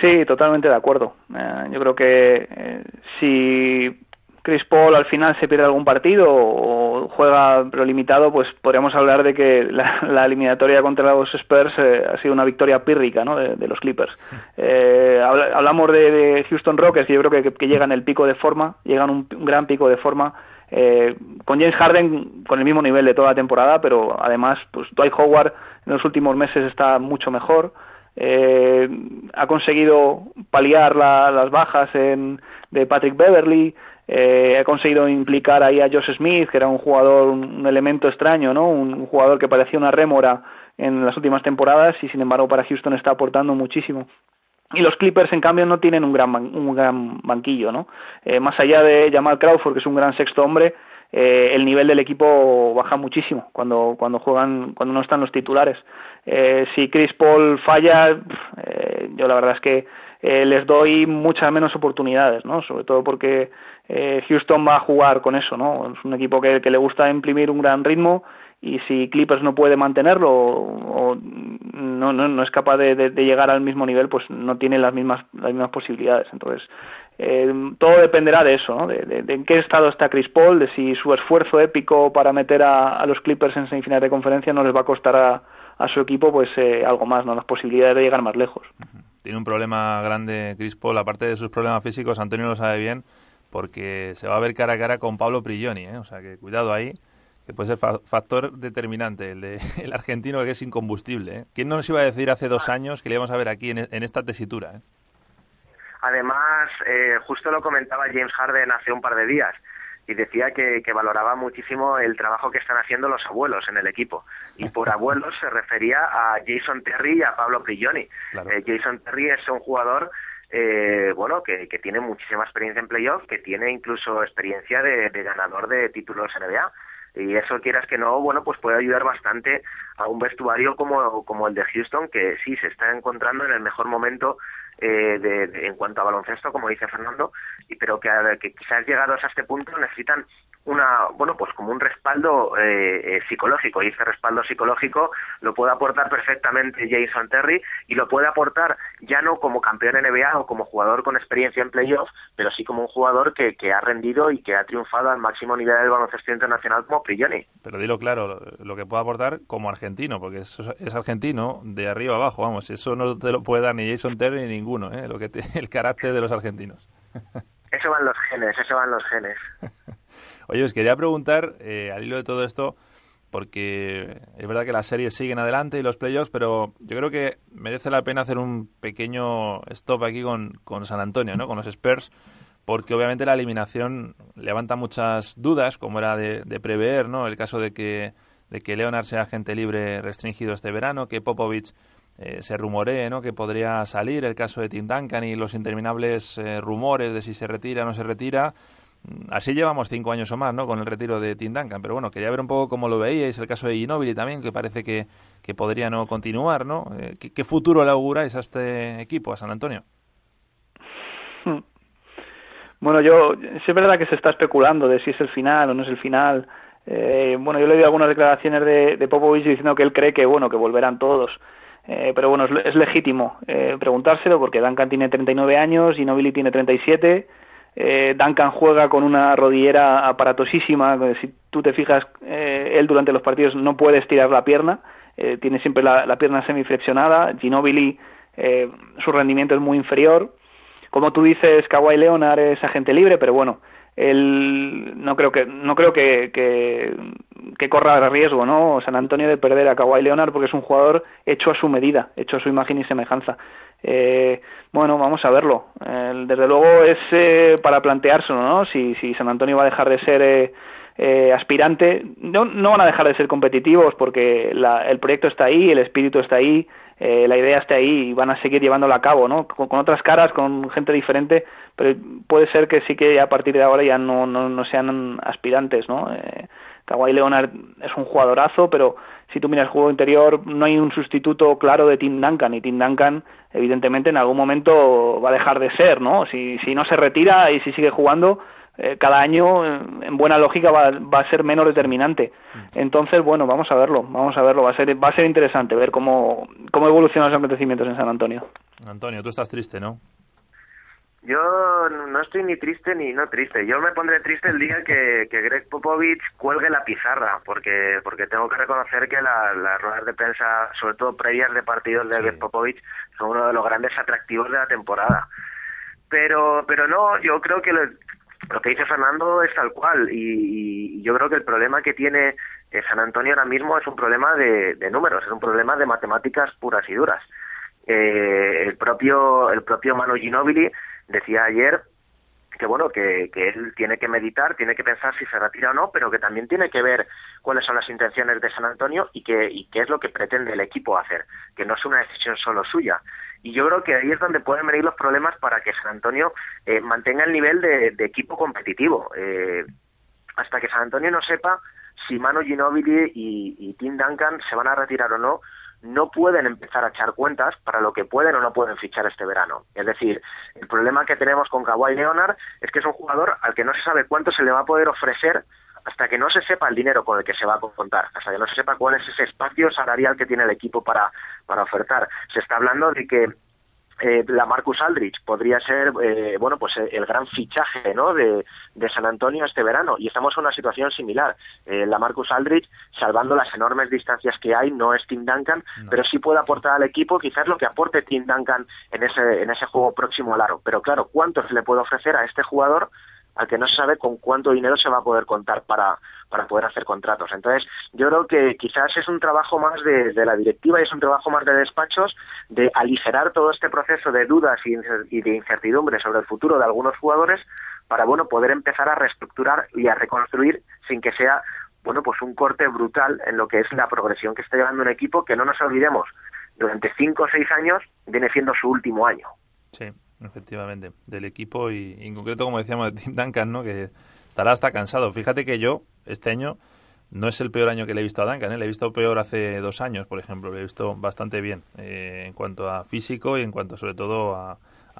Sí, totalmente de acuerdo. Eh, yo creo que eh, si Chris Paul al final se pierde algún partido o juega pero limitado, pues podríamos hablar de que la, eliminatoria contra los Spurs eh, ha sido una victoria pírrica ¿no? de, los Clippers. Eh, hablamos de, Houston Rockets y yo creo que, llegan el pico de forma, llegan un, gran pico de forma. Eh, con James Harden con el mismo nivel de toda la temporada, pero además pues Dwight Howard en los últimos meses está mucho mejor. Eh, ha conseguido paliar la, las bajas en, de Patrick Beverly, eh, ha conseguido implicar ahí a Josh Smith, que era un jugador, un elemento extraño, ¿no? Un, jugador que parecía una rémora en las últimas temporadas y sin embargo para Houston está aportando muchísimo. Y los Clippers, en cambio, no tienen un gran, un gran banquillo, ¿no? Eh, más allá de Jamal Crawford, que es un gran sexto hombre, eh, el nivel del equipo baja muchísimo cuando, cuando juegan, cuando no están los titulares. Eh, si Chris Paul falla, eh, yo la verdad es que les doy muchas menos oportunidades, ¿no? Sobre todo porque eh, Houston va a jugar con eso, ¿no? Es un equipo que, le gusta imprimir un gran ritmo y si Clippers no puede mantenerlo o, no, no, es capaz de, llegar al mismo nivel, pues no tiene las mismas, las mismas posibilidades. Entonces, eh, todo dependerá de eso, ¿no? de, en qué estado está Chris Paul, de si su esfuerzo épico para meter a, a los Clippers en semifinales de conferencia no les va a costar a, a su equipo pues eh, algo más, ¿no? las posibilidades de llegar más lejos. Tiene un problema grande Chris Paul, aparte de sus problemas físicos, Antonio lo sabe bien, porque se va a ver cara a cara con Pablo Prigioni, ¿eh? o sea que cuidado ahí que puede ser factor determinante, el, de, el argentino que es incombustible. ¿eh? ¿Quién nos iba a decir hace dos años que le íbamos a ver aquí en, en esta tesitura? ¿eh? Además, eh, justo lo comentaba James Harden hace un par de días y decía que, que, valoraba muchísimo el trabajo que están haciendo los abuelos en el equipo. Y por abuelos se refería a Jason Terry y a Pablo Prigioni. Claro. Eh, Jason Terry es un jugador eh, bueno, que, que, tiene muchísima experiencia en playoff, que tiene incluso experiencia de, de ganador de títulos NBA y eso quieras que no, bueno, pues puede ayudar bastante a un vestuario como, como el de Houston, que sí se está encontrando en el mejor momento eh, de, en cuanto a baloncesto, como dice Fernando, y pero que, que quizás llegados a este punto necesitan una, bueno, pues como un respaldo eh, eh, psicológico, y ese respaldo psicológico lo puede aportar perfectamente Jason Terry y lo puede aportar ya no como campeón NBA o como jugador con experiencia en playoffs, pero sí como un jugador que, que ha rendido y que ha triunfado al máximo nivel del baloncesto internacional como Prigioni. Pero dilo claro, lo que puede aportar como argentino, porque es argentino de arriba abajo, vamos, eso no te lo puede dar ni Jason Terry ni ninguno, ¿eh? lo que te, el carácter de los argentinos. Eso van los genes, eso van los genes. Oye, os quería preguntar, eh, al hilo de todo esto, porque es verdad que las series siguen adelante y los playoffs, pero yo creo que merece la pena hacer un pequeño stop aquí con, con San Antonio, ¿no? con los Spurs, porque obviamente la eliminación levanta muchas dudas, como era de, de prever, ¿no? El caso de que, de que Leonard sea agente libre restringido este verano, que Popovich eh, se rumoree ¿no? que podría salir, el caso de Tim Duncan y los interminables eh, rumores de si se retira o no se retira. Así llevamos cinco años o más, ¿no? Con el retiro de Tim Duncan. Pero bueno, quería ver un poco cómo lo veíais. El caso de Ginobili también, que parece que, que podría no continuar, ¿no? Eh, ¿qué, ¿qué, futuro le auguráis a este equipo, a San Antonio? Hmm. Bueno, yo, es verdad que se está especulando de si es el final o no es el final. Eh, bueno, yo le di algunas declaraciones de, de Popovich diciendo que él cree que, bueno, que volverán todos. Eh, pero bueno, es, es legítimo eh, preguntárselo porque Duncan tiene 39 años, Ginobili tiene 37 eh, Duncan juega con una rodillera aparatosísima. Si tú te fijas, eh, él durante los partidos no puede estirar la pierna, eh, tiene siempre la, la pierna semiflexionada. Ginobili, eh, su rendimiento es muy inferior. Como tú dices, Kawhi Leonard es agente libre, pero bueno, él no creo que no creo que, que, que corra riesgo, ¿no? San Antonio de perder a Kawhi Leonard porque es un jugador hecho a su medida, hecho a su imagen y semejanza. Eh, bueno, vamos a verlo. Eh, desde luego es eh, para planteárselo, ¿no? Si, si San Antonio va a dejar de ser eh, eh, aspirante, no, no van a dejar de ser competitivos porque la, el proyecto está ahí, el espíritu está ahí, eh, la idea está ahí y van a seguir llevándola a cabo, ¿no? Con, otras caras, con gente diferente, pero puede ser que sí que a partir de ahora ya no, no, no sean aspirantes, ¿no? Eh, Kawhi Leonard es un jugadorazo, pero si tú miras el juego interior, no hay un sustituto claro de Tim Duncan, y Tim Duncan, evidentemente, en algún momento va a dejar de ser, ¿no? Si, si no se retira y si sigue jugando, eh, cada año, en buena lógica, va, va, a ser menos determinante. Entonces, bueno, vamos a verlo, vamos a verlo. Va a ser, va a ser interesante ver cómo, cómo evolucionan los acontecimientos en San Antonio. Antonio, tú estás triste, ¿no? Yo no estoy ni triste ni no triste. Yo me pondré triste el día que, que Greg Popovich cuelgue la pizarra, porque porque tengo que reconocer que la, las ruedas de prensa, sobre todo previas de partidos de sí. Greg Popovich, son uno de los grandes atractivos de la temporada. Pero pero no, yo creo que lo, lo que dice Fernando es tal cual y, yo creo que el problema que tiene San Antonio ahora mismo es un problema de, de números, es un problema de matemáticas puras y duras. Eh, el propio el propio Manu Ginobili decía ayer que bueno, que, que él tiene que meditar, tiene que pensar si se retira o no, pero que también tiene que ver cuáles son las intenciones de San Antonio y, que, y qué es lo que pretende el equipo hacer, que no es una decisión solo suya. Y yo creo que ahí es donde pueden venir los problemas para que San Antonio eh, mantenga el nivel de, equipo competitivo. Eh, hasta que San Antonio no sepa si Manu Ginobili y, y Tim Duncan se van a retirar o no, no pueden empezar a echar cuentas para lo que pueden o no pueden fichar este verano. Es decir, el problema que tenemos con Kawhi Leonard es que es un jugador al que no se sabe cuánto se le va a poder ofrecer hasta que no se sepa el dinero con el que se va a contar, hasta que no se sepa cuál es ese espacio salarial que tiene el equipo para, para ofertar. Se está hablando de que eh, la Marcus Aldrich podría ser eh, bueno pues eh, el gran fichaje ¿no? de, San Antonio este verano y estamos en una situación similar la Marcus Aldrich salvando las enormes distancias que hay no es Tim Duncan pero sí puede aportar al equipo quizás lo que aporte Tim Duncan en ese en ese juego próximo al aro pero claro cuánto se le puede ofrecer a este jugador al que no se sabe con cuánto dinero se va a poder contar para, para poder hacer contratos. Entonces, yo creo que quizás es un trabajo más de, la directiva y es un trabajo más de despachos de aligerar todo este proceso de dudas y, de incertidumbre sobre el futuro de algunos jugadores para, bueno, poder empezar a reestructurar y a reconstruir sin que sea, bueno, pues un corte brutal en lo que es la progresión que está llevando un equipo que no nos olvidemos, durante cinco o seis años viene siendo su último año. Sí efectivamente, del equipo y, en concreto, como decíamos, de Tim Duncan, ¿no? que estará hasta cansado. Fíjate que yo, este año, no es el peor año que le he visto a Duncan, ¿eh? le he visto peor hace dos años, por ejemplo, le he visto bastante bien eh, en cuanto a físico y en cuanto sobre todo a,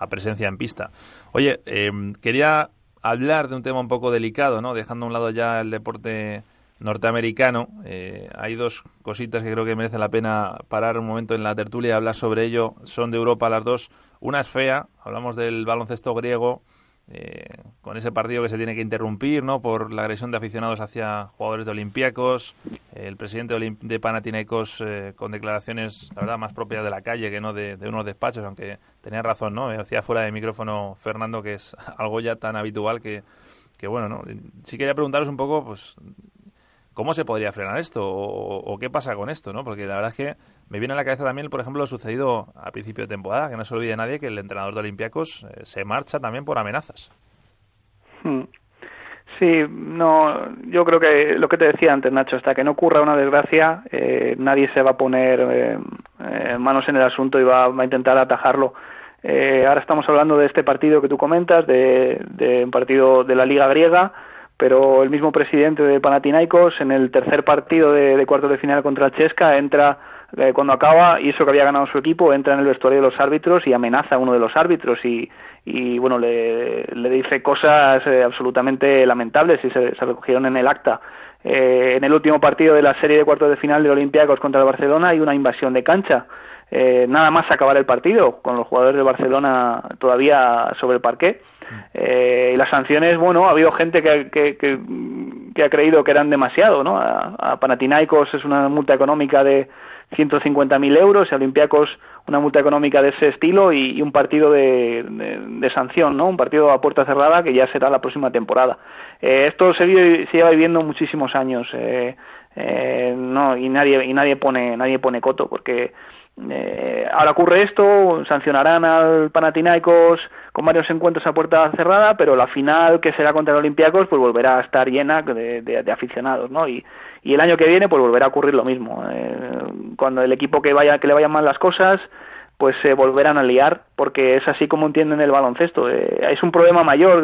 presencia en pista. Oye, em, quería hablar de un tema un poco delicado, ¿no? dejando a un lado ya el deporte norteamericano. Eh, hay dos cositas que creo que merece la pena parar un momento en la tertulia y hablar sobre ello. Son de Europa las dos. Una es fea, hablamos del baloncesto griego, eh, con ese partido que se tiene que interrumpir ¿no? por la agresión de aficionados hacia jugadores de Olympiacos, el presidente de Panathinaikos eh, con declaraciones, la verdad, más propias de la calle que no de, unos despachos, aunque tenía razón, ¿no? Decía fuera de micrófono Fernando que es algo ya tan habitual que, que bueno, ¿no? Sí quería preguntaros un poco, pues, ¿Cómo se podría frenar esto? O, qué pasa con esto? ¿no? Porque la verdad es que me viene a la cabeza también, por ejemplo, lo sucedido a principio de temporada, que no se olvide nadie que el entrenador de Olympiacos eh, se marcha también por amenazas. Hmm. Sí, no, yo creo que lo que te decía antes, Nacho, hasta que no ocurra una desgracia, eh, nadie se va a poner eh, manos en el asunto y va, a intentar atajarlo. ahora estamos hablando de este partido que tú comentas, de, de un partido de la Liga Griega pero el mismo presidente de Panathinaikos en el tercer partido de, cuartos de final contra el Chesca entra eh, cuando acaba y eso que había ganado su equipo entra en el vestuario de los árbitros y amenaza a uno de los árbitros y, y bueno le, le dice cosas eh, absolutamente lamentables y se, se, recogieron en el acta eh, en el último partido de la serie de cuartos de final de Olympiacos contra el Barcelona hay una invasión de cancha eh, nada más acabar el partido, con los jugadores de Barcelona todavía sobre el parqué. Eh, y las sanciones, bueno, ha habido gente que, que, que, ha creído que eran demasiado, ¿no? A, a es una multa económica de 150.000 euros y a Olympiacos una multa económica de ese estilo y, un partido de, de, sanción, ¿no? Un partido a puerta cerrada que ya será la próxima temporada. Eh, esto se, se, lleva viviendo muchísimos años, eh, eh, no y nadie y nadie pone nadie pone coto porque eh, ahora ocurre esto, sancionarán al Panathinaikos con varios encuentros a puerta cerrada, pero la final que será contra el Olympiacos pues volverá a estar llena de, de, aficionados, ¿no? Y, el año que viene pues volverá a ocurrir lo mismo. Eh, cuando el equipo que vaya que le vayan mal las cosas pues se volverán a liar porque es así como entienden el baloncesto. Eh, es un problema mayor,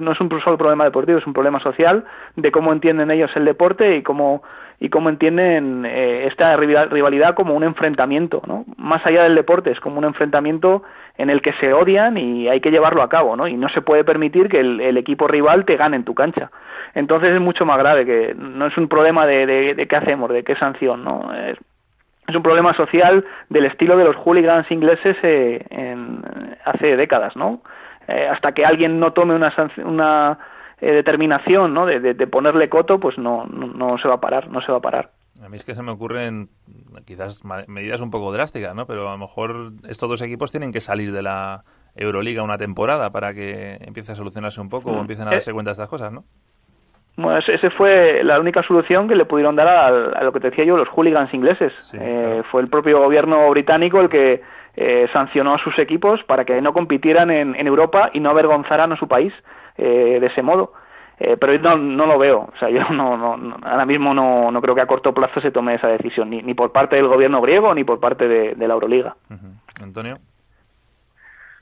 no es un solo problema deportivo, es un problema social de cómo entienden ellos el deporte y cómo y cómo entienden eh, esta rivalidad como un enfrentamiento, ¿no? Más allá del deporte, es como un enfrentamiento en el que se odian y hay que llevarlo a cabo, ¿no? Y no se puede permitir que el, equipo rival te gane en tu cancha. Entonces es mucho más grave, que no es un problema de, de, qué hacemos, de qué sanción, ¿no? Es, un problema social del estilo de los hooligans ingleses eh, en, hace décadas, ¿no? Eh, hasta que alguien no tome una, una eh, determinación, ¿no? De, de, ponerle coto, pues no, no, se va a parar, no se va a parar. A mí es que se me ocurren quizás medidas un poco drásticas, ¿no? Pero a lo mejor estos dos equipos tienen que salir de la Euroliga una temporada para que empiece a solucionarse un poco o mm. empiecen a darse cuenta de estas cosas, ¿no? Bueno, esa fue la única solución que le pudieron dar a, lo que te decía yo, los hooligans ingleses. eh, Fue el propio gobierno británico el que eh, sancionó a sus equipos para que no compitieran en, en, Europa y no avergonzaran a su país. De ese modo. pero no, no lo veo. O sea, yo no, no, ahora mismo no, no creo que a corto plazo se tome esa decisión, ni, ni por parte del gobierno griego ni por parte de, la Euroliga. Antonio.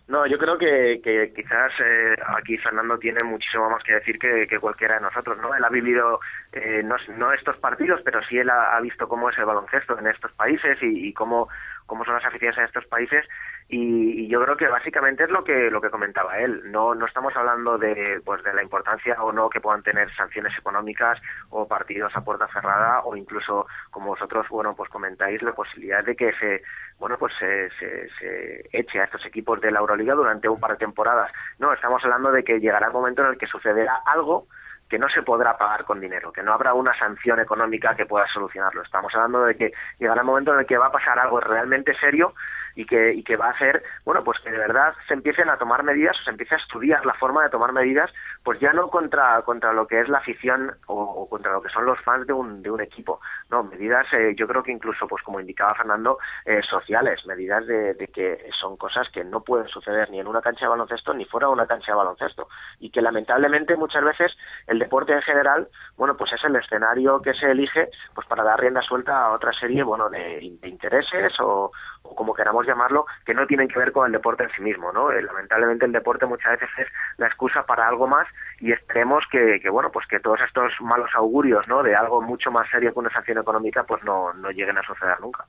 No, yo creo que, que quizás eh, aquí Fernando tiene muchísimo más que decir que, cualquiera de nosotros, ¿no? Él ha vivido eh, no, no, estos partidos, pero sí él ha, visto cómo es el baloncesto en estos países y, y cómo, cómo son las aficiones en estos países y, yo creo que básicamente es lo que lo que comentaba él. No no estamos hablando de pues de la importancia o no que puedan tener sanciones económicas o partidos a puerta cerrada o incluso como vosotros bueno pues comentáis la posibilidad de que se bueno pues se, se, se eche a estos equipos de la Euroliga durante un par de temporadas. No estamos hablando de que llegará el momento en el que sucederá algo que no se podrá pagar con dinero, que no habrá una sanción económica que pueda solucionarlo. Estamos hablando de que llegará el momento en el que va a pasar algo realmente serio y que, y que va a hacer, bueno, pues que de verdad se empiecen a tomar medidas o se empiece a estudiar la forma de tomar medidas, pues ya no contra, contra lo que es la afición o, contra lo que son los fans de un, de un equipo, no, medidas eh, yo creo que incluso, pues como indicaba Fernando, eh, sociales, medidas de, de que son cosas que no pueden suceder ni en una cancha de baloncesto ni fuera de una cancha de baloncesto y que lamentablemente muchas veces el deporte en general, bueno, pues es el escenario que se elige pues para dar rienda suelta a otra serie, bueno, de, intereses o, como queramos llamarlo, que no tienen que ver con el deporte en sí mismo, ¿no? Eh, lamentablemente el deporte muchas veces es la excusa para algo más y esperemos que, que, bueno, pues que todos estos malos augurios, ¿no? De algo mucho más serio que una sanción económica, pues no, no lleguen a suceder nunca.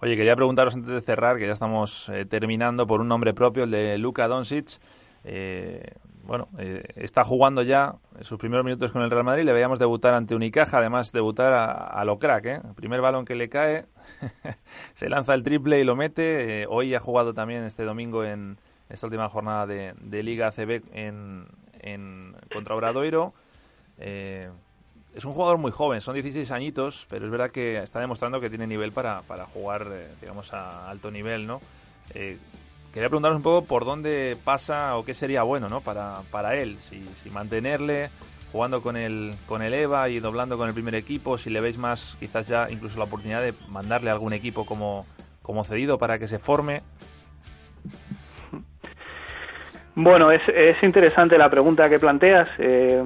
Oye, quería preguntaros antes de cerrar, que ya estamos eh, terminando, por un nombre propio, el de Luka Doncic. Eh, bueno, eh, está jugando ya sus primeros minutos con el Real Madrid. Le veíamos debutar ante Unicaja, además debutar a, lo crack. ¿eh? Primer balón que le cae, se lanza el triple y lo mete. Eh, hoy ha jugado también este domingo en esta última jornada de, Liga ACB en, contra Obradoiro. Es un jugador muy joven, son 16 añitos, pero es verdad que está demostrando que tiene nivel para, para jugar, digamos, a alto nivel, ¿no? Quería preguntaros un poco por dónde pasa o qué sería bueno ¿no? para, para él, si, mantenerle jugando con el, con el EVA y doblando con el primer equipo, si le veis más quizás ya incluso la oportunidad de mandarle a algún equipo como, como cedido para que se forme. Bueno, es, es interesante la pregunta que planteas. Eh,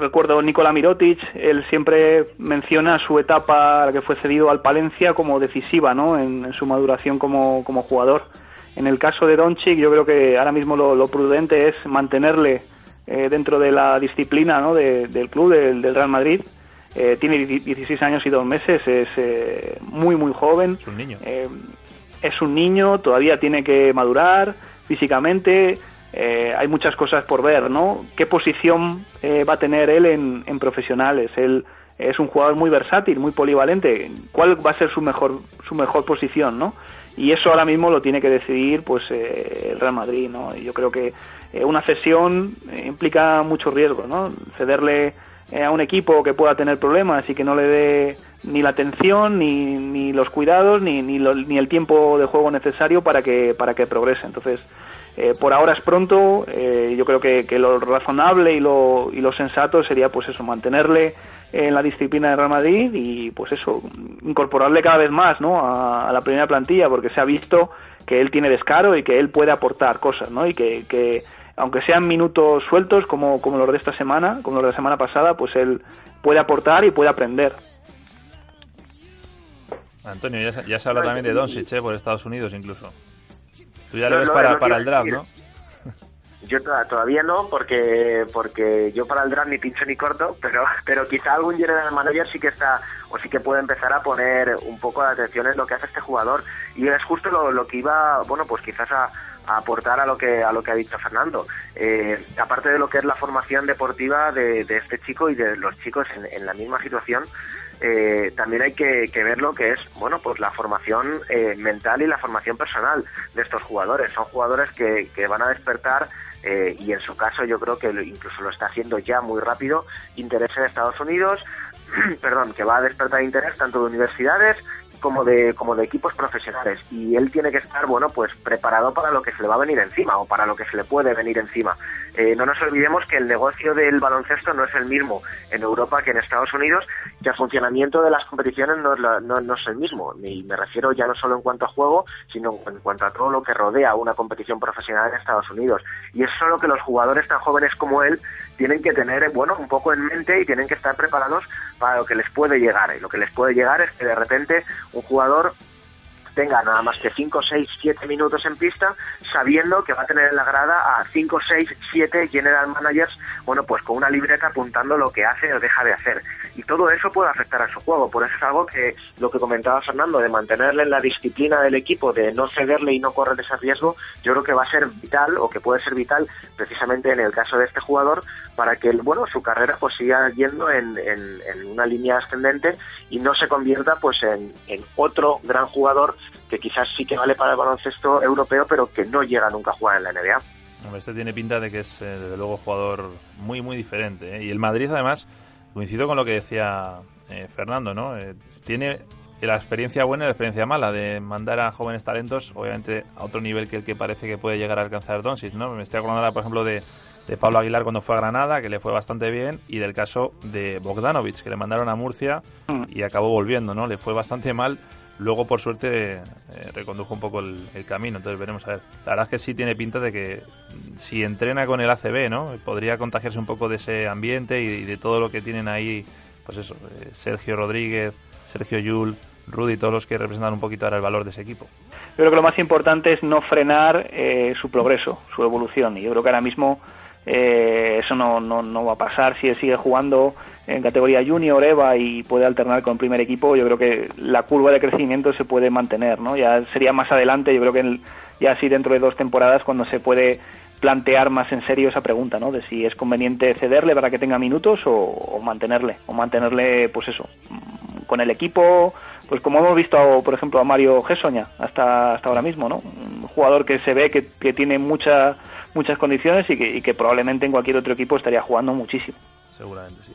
recuerdo Nicola Mirotic, él siempre menciona su etapa que fue cedido al Palencia como decisiva ¿no? en, su maduración como, como, jugador. En el caso de Doncic, yo creo que ahora mismo lo, prudente es mantenerle eh, dentro de la disciplina ¿no? del club, del, Real Madrid. Eh, tiene 16 años y dos meses, es eh, muy, muy joven. Es un niño. es un niño, todavía tiene que madurar físicamente, eh, hay muchas cosas por ver, ¿no? ¿Qué posición eh, va a tener él en, profesionales? Él es un jugador muy versátil, muy polivalente. ¿Cuál va a ser su mejor su mejor posición, no? Y eso ahora mismo lo tiene que decidir, pues, eh, el Real Madrid, ¿no? yo creo que una cesión implica mucho riesgo, ¿no? Cederle a un equipo que pueda tener problemas y que no le dé ni la atención, ni, ni los cuidados, ni, ni, ni el tiempo de juego necesario para que para que progrese. Entonces eh, por ahora es pronto, eh, yo creo que, lo razonable y lo, y lo sensato sería pues eso, mantenerle en la disciplina de Real Madrid y pues eso, incorporarle cada vez más ¿no? a, la primera plantilla porque se ha visto que él tiene descaro y que él puede aportar cosas ¿no? y que, que aunque sean minutos sueltos como, como los de esta semana, como los de la semana pasada, pues él puede aportar y puede aprender. Antonio, ya se, ya se habla también de Doncic, ¿eh? por Estados Unidos incluso. Tú ya lo, ves para, para el draft, ¿no? Yo todavía no, porque porque yo para el draft ni pincho ni corto, pero pero quizá algún general manager sí que está o sí que puede empezar a poner un poco de atención en lo que hace este jugador y es justo lo, lo que iba, bueno, pues quizás a, aportar a lo que a lo que ha dicho Fernando. Eh, aparte de lo que es la formación deportiva de, de este chico y de los chicos en, en la misma situación, eh, también hay que, ver lo que es, bueno, pues la formación eh, mental y la formación personal de estos jugadores. Son jugadores que, que van a despertar eh, y en su caso yo creo que incluso lo está haciendo ya muy rápido, interés en Estados Unidos, perdón, que va a despertar interés tanto de universidades como de como de equipos profesionales y él tiene que estar bueno pues preparado para lo que se le va a venir encima o para lo que se le puede venir encima eh, no nos olvidemos que el negocio del baloncesto no es el mismo en Europa que en Estados Unidos, que el funcionamiento de las competiciones no es, no, es el mismo. Y me refiero ya no solo en cuanto a juego, sino en cuanto a todo lo que rodea una competición profesional en Estados Unidos. Y es solo que los jugadores tan jóvenes como él tienen que tener, bueno, un poco en mente y tienen que estar preparados para lo que les puede llegar. Y lo que les puede llegar es que de repente un jugador tenga nada más que 5, 6, 7 minutos en pista, sabiendo que va a tener en la grada a 5, 6, 7 general managers, bueno, pues con una libreta apuntando lo que hace o deja de hacer. Y todo eso puede afectar a su juego. Por eso es algo que lo que comentaba Fernando, de mantenerle en la disciplina del equipo, de no cederle y no correr ese riesgo, yo creo que va a ser vital o que puede ser vital precisamente en el caso de este jugador para que bueno su carrera pues siga yendo en, en, una línea ascendente y no se convierta pues en, en otro gran jugador que quizás sí que vale para el baloncesto europeo, pero que no llega nunca a jugar en la NBA. Este tiene pinta de que es, eh, desde luego, jugador muy, muy diferente. ¿eh? Y el Madrid, además, coincido con lo que decía eh, Fernando, ¿no? tiene la experiencia buena y la experiencia mala de mandar a jóvenes talentos, obviamente, a otro nivel que el que parece que puede llegar a alcanzar Doncic, ¿no? Me estoy acordando ahora, por ejemplo, de, de Pablo Aguilar cuando fue a Granada, que le fue bastante bien, y del caso de Bogdanovic, que le mandaron a Murcia mm. y acabó volviendo, ¿no? Le fue bastante mal Luego, por suerte, eh, recondujo un poco el, camino, entonces veremos a ver. La verdad es que sí tiene pinta de que si entrena con el ACB, ¿no? Podría contagiarse un poco de ese ambiente y, de todo lo que tienen ahí, pues eso, eh, Sergio Rodríguez, Sergio Yul, Rudy, todos los que representan un poquito ahora el valor de ese equipo. Yo creo que lo más importante es no frenar eh, su progreso, su evolución, y yo creo que ahora mismo eh, eso no, no, no, va a pasar si él sigue jugando en categoría junior, EVA y puede alternar con el primer equipo. Yo creo que la curva de crecimiento se puede mantener, ¿no? Ya sería más adelante, yo creo que ya así dentro de dos temporadas cuando se puede plantear más en serio esa pregunta, ¿no? De si es conveniente cederle para que tenga minutos o, mantenerle, o mantenerle, pues eso, con el equipo, pues como hemos visto, por ejemplo, a Mario Gessoña hasta, hasta ahora mismo, ¿no? Un jugador que se ve que, que tiene mucha muchas condiciones y que, probablemente en cualquier otro equipo estaría jugando muchísimo. Seguramente, sí.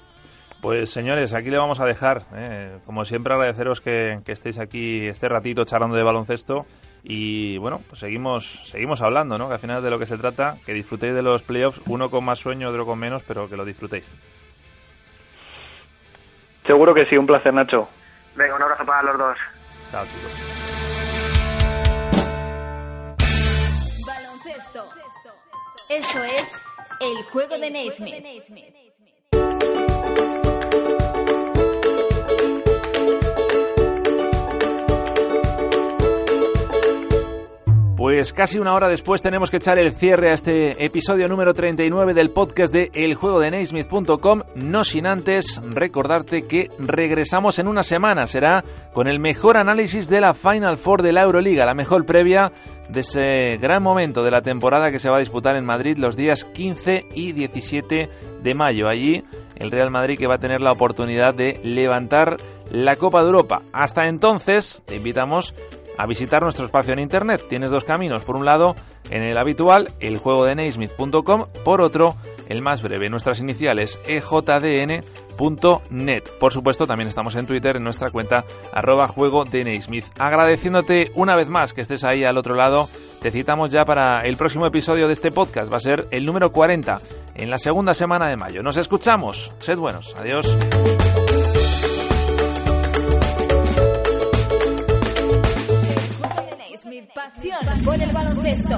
Pues señores, aquí le vamos a dejar. ¿eh? Como siempre, agradeceros que, estéis aquí este ratito charlando de baloncesto. Y bueno, pues seguimos, seguimos hablando, ¿no? Que al final de lo que se trata, que disfrutéis de los playoffs, uno con más sueño, otro con menos, pero que lo disfrutéis. Seguro que sí, un placer, Nacho. Venga, un abrazo para los dos. Chao, chicos. Eso es el juego de Naismith. Pues casi una hora después tenemos que echar el cierre a este episodio número 39 del podcast de eljuegodenaismith.com, no sin antes recordarte que regresamos en una semana, será con el mejor análisis de la Final Four de la Euroliga, la mejor previa de ese gran momento de la temporada que se va a disputar en Madrid los días 15 y 17 de mayo. Allí el Real Madrid que va a tener la oportunidad de levantar la Copa de Europa. Hasta entonces te invitamos a visitar nuestro espacio en internet. Tienes dos caminos. Por un lado, en el habitual, el juego de. Por otro, el más breve, nuestras iniciales, ejdn.net. Por supuesto, también estamos en Twitter en nuestra cuenta arroba juego de Naismith. Agradeciéndote una vez más que estés ahí al otro lado. Te citamos ya para el próximo episodio de este podcast. Va a ser el número 40 en la segunda semana de mayo. Nos escuchamos. Sed buenos. Adiós. Pasión por el baloncesto.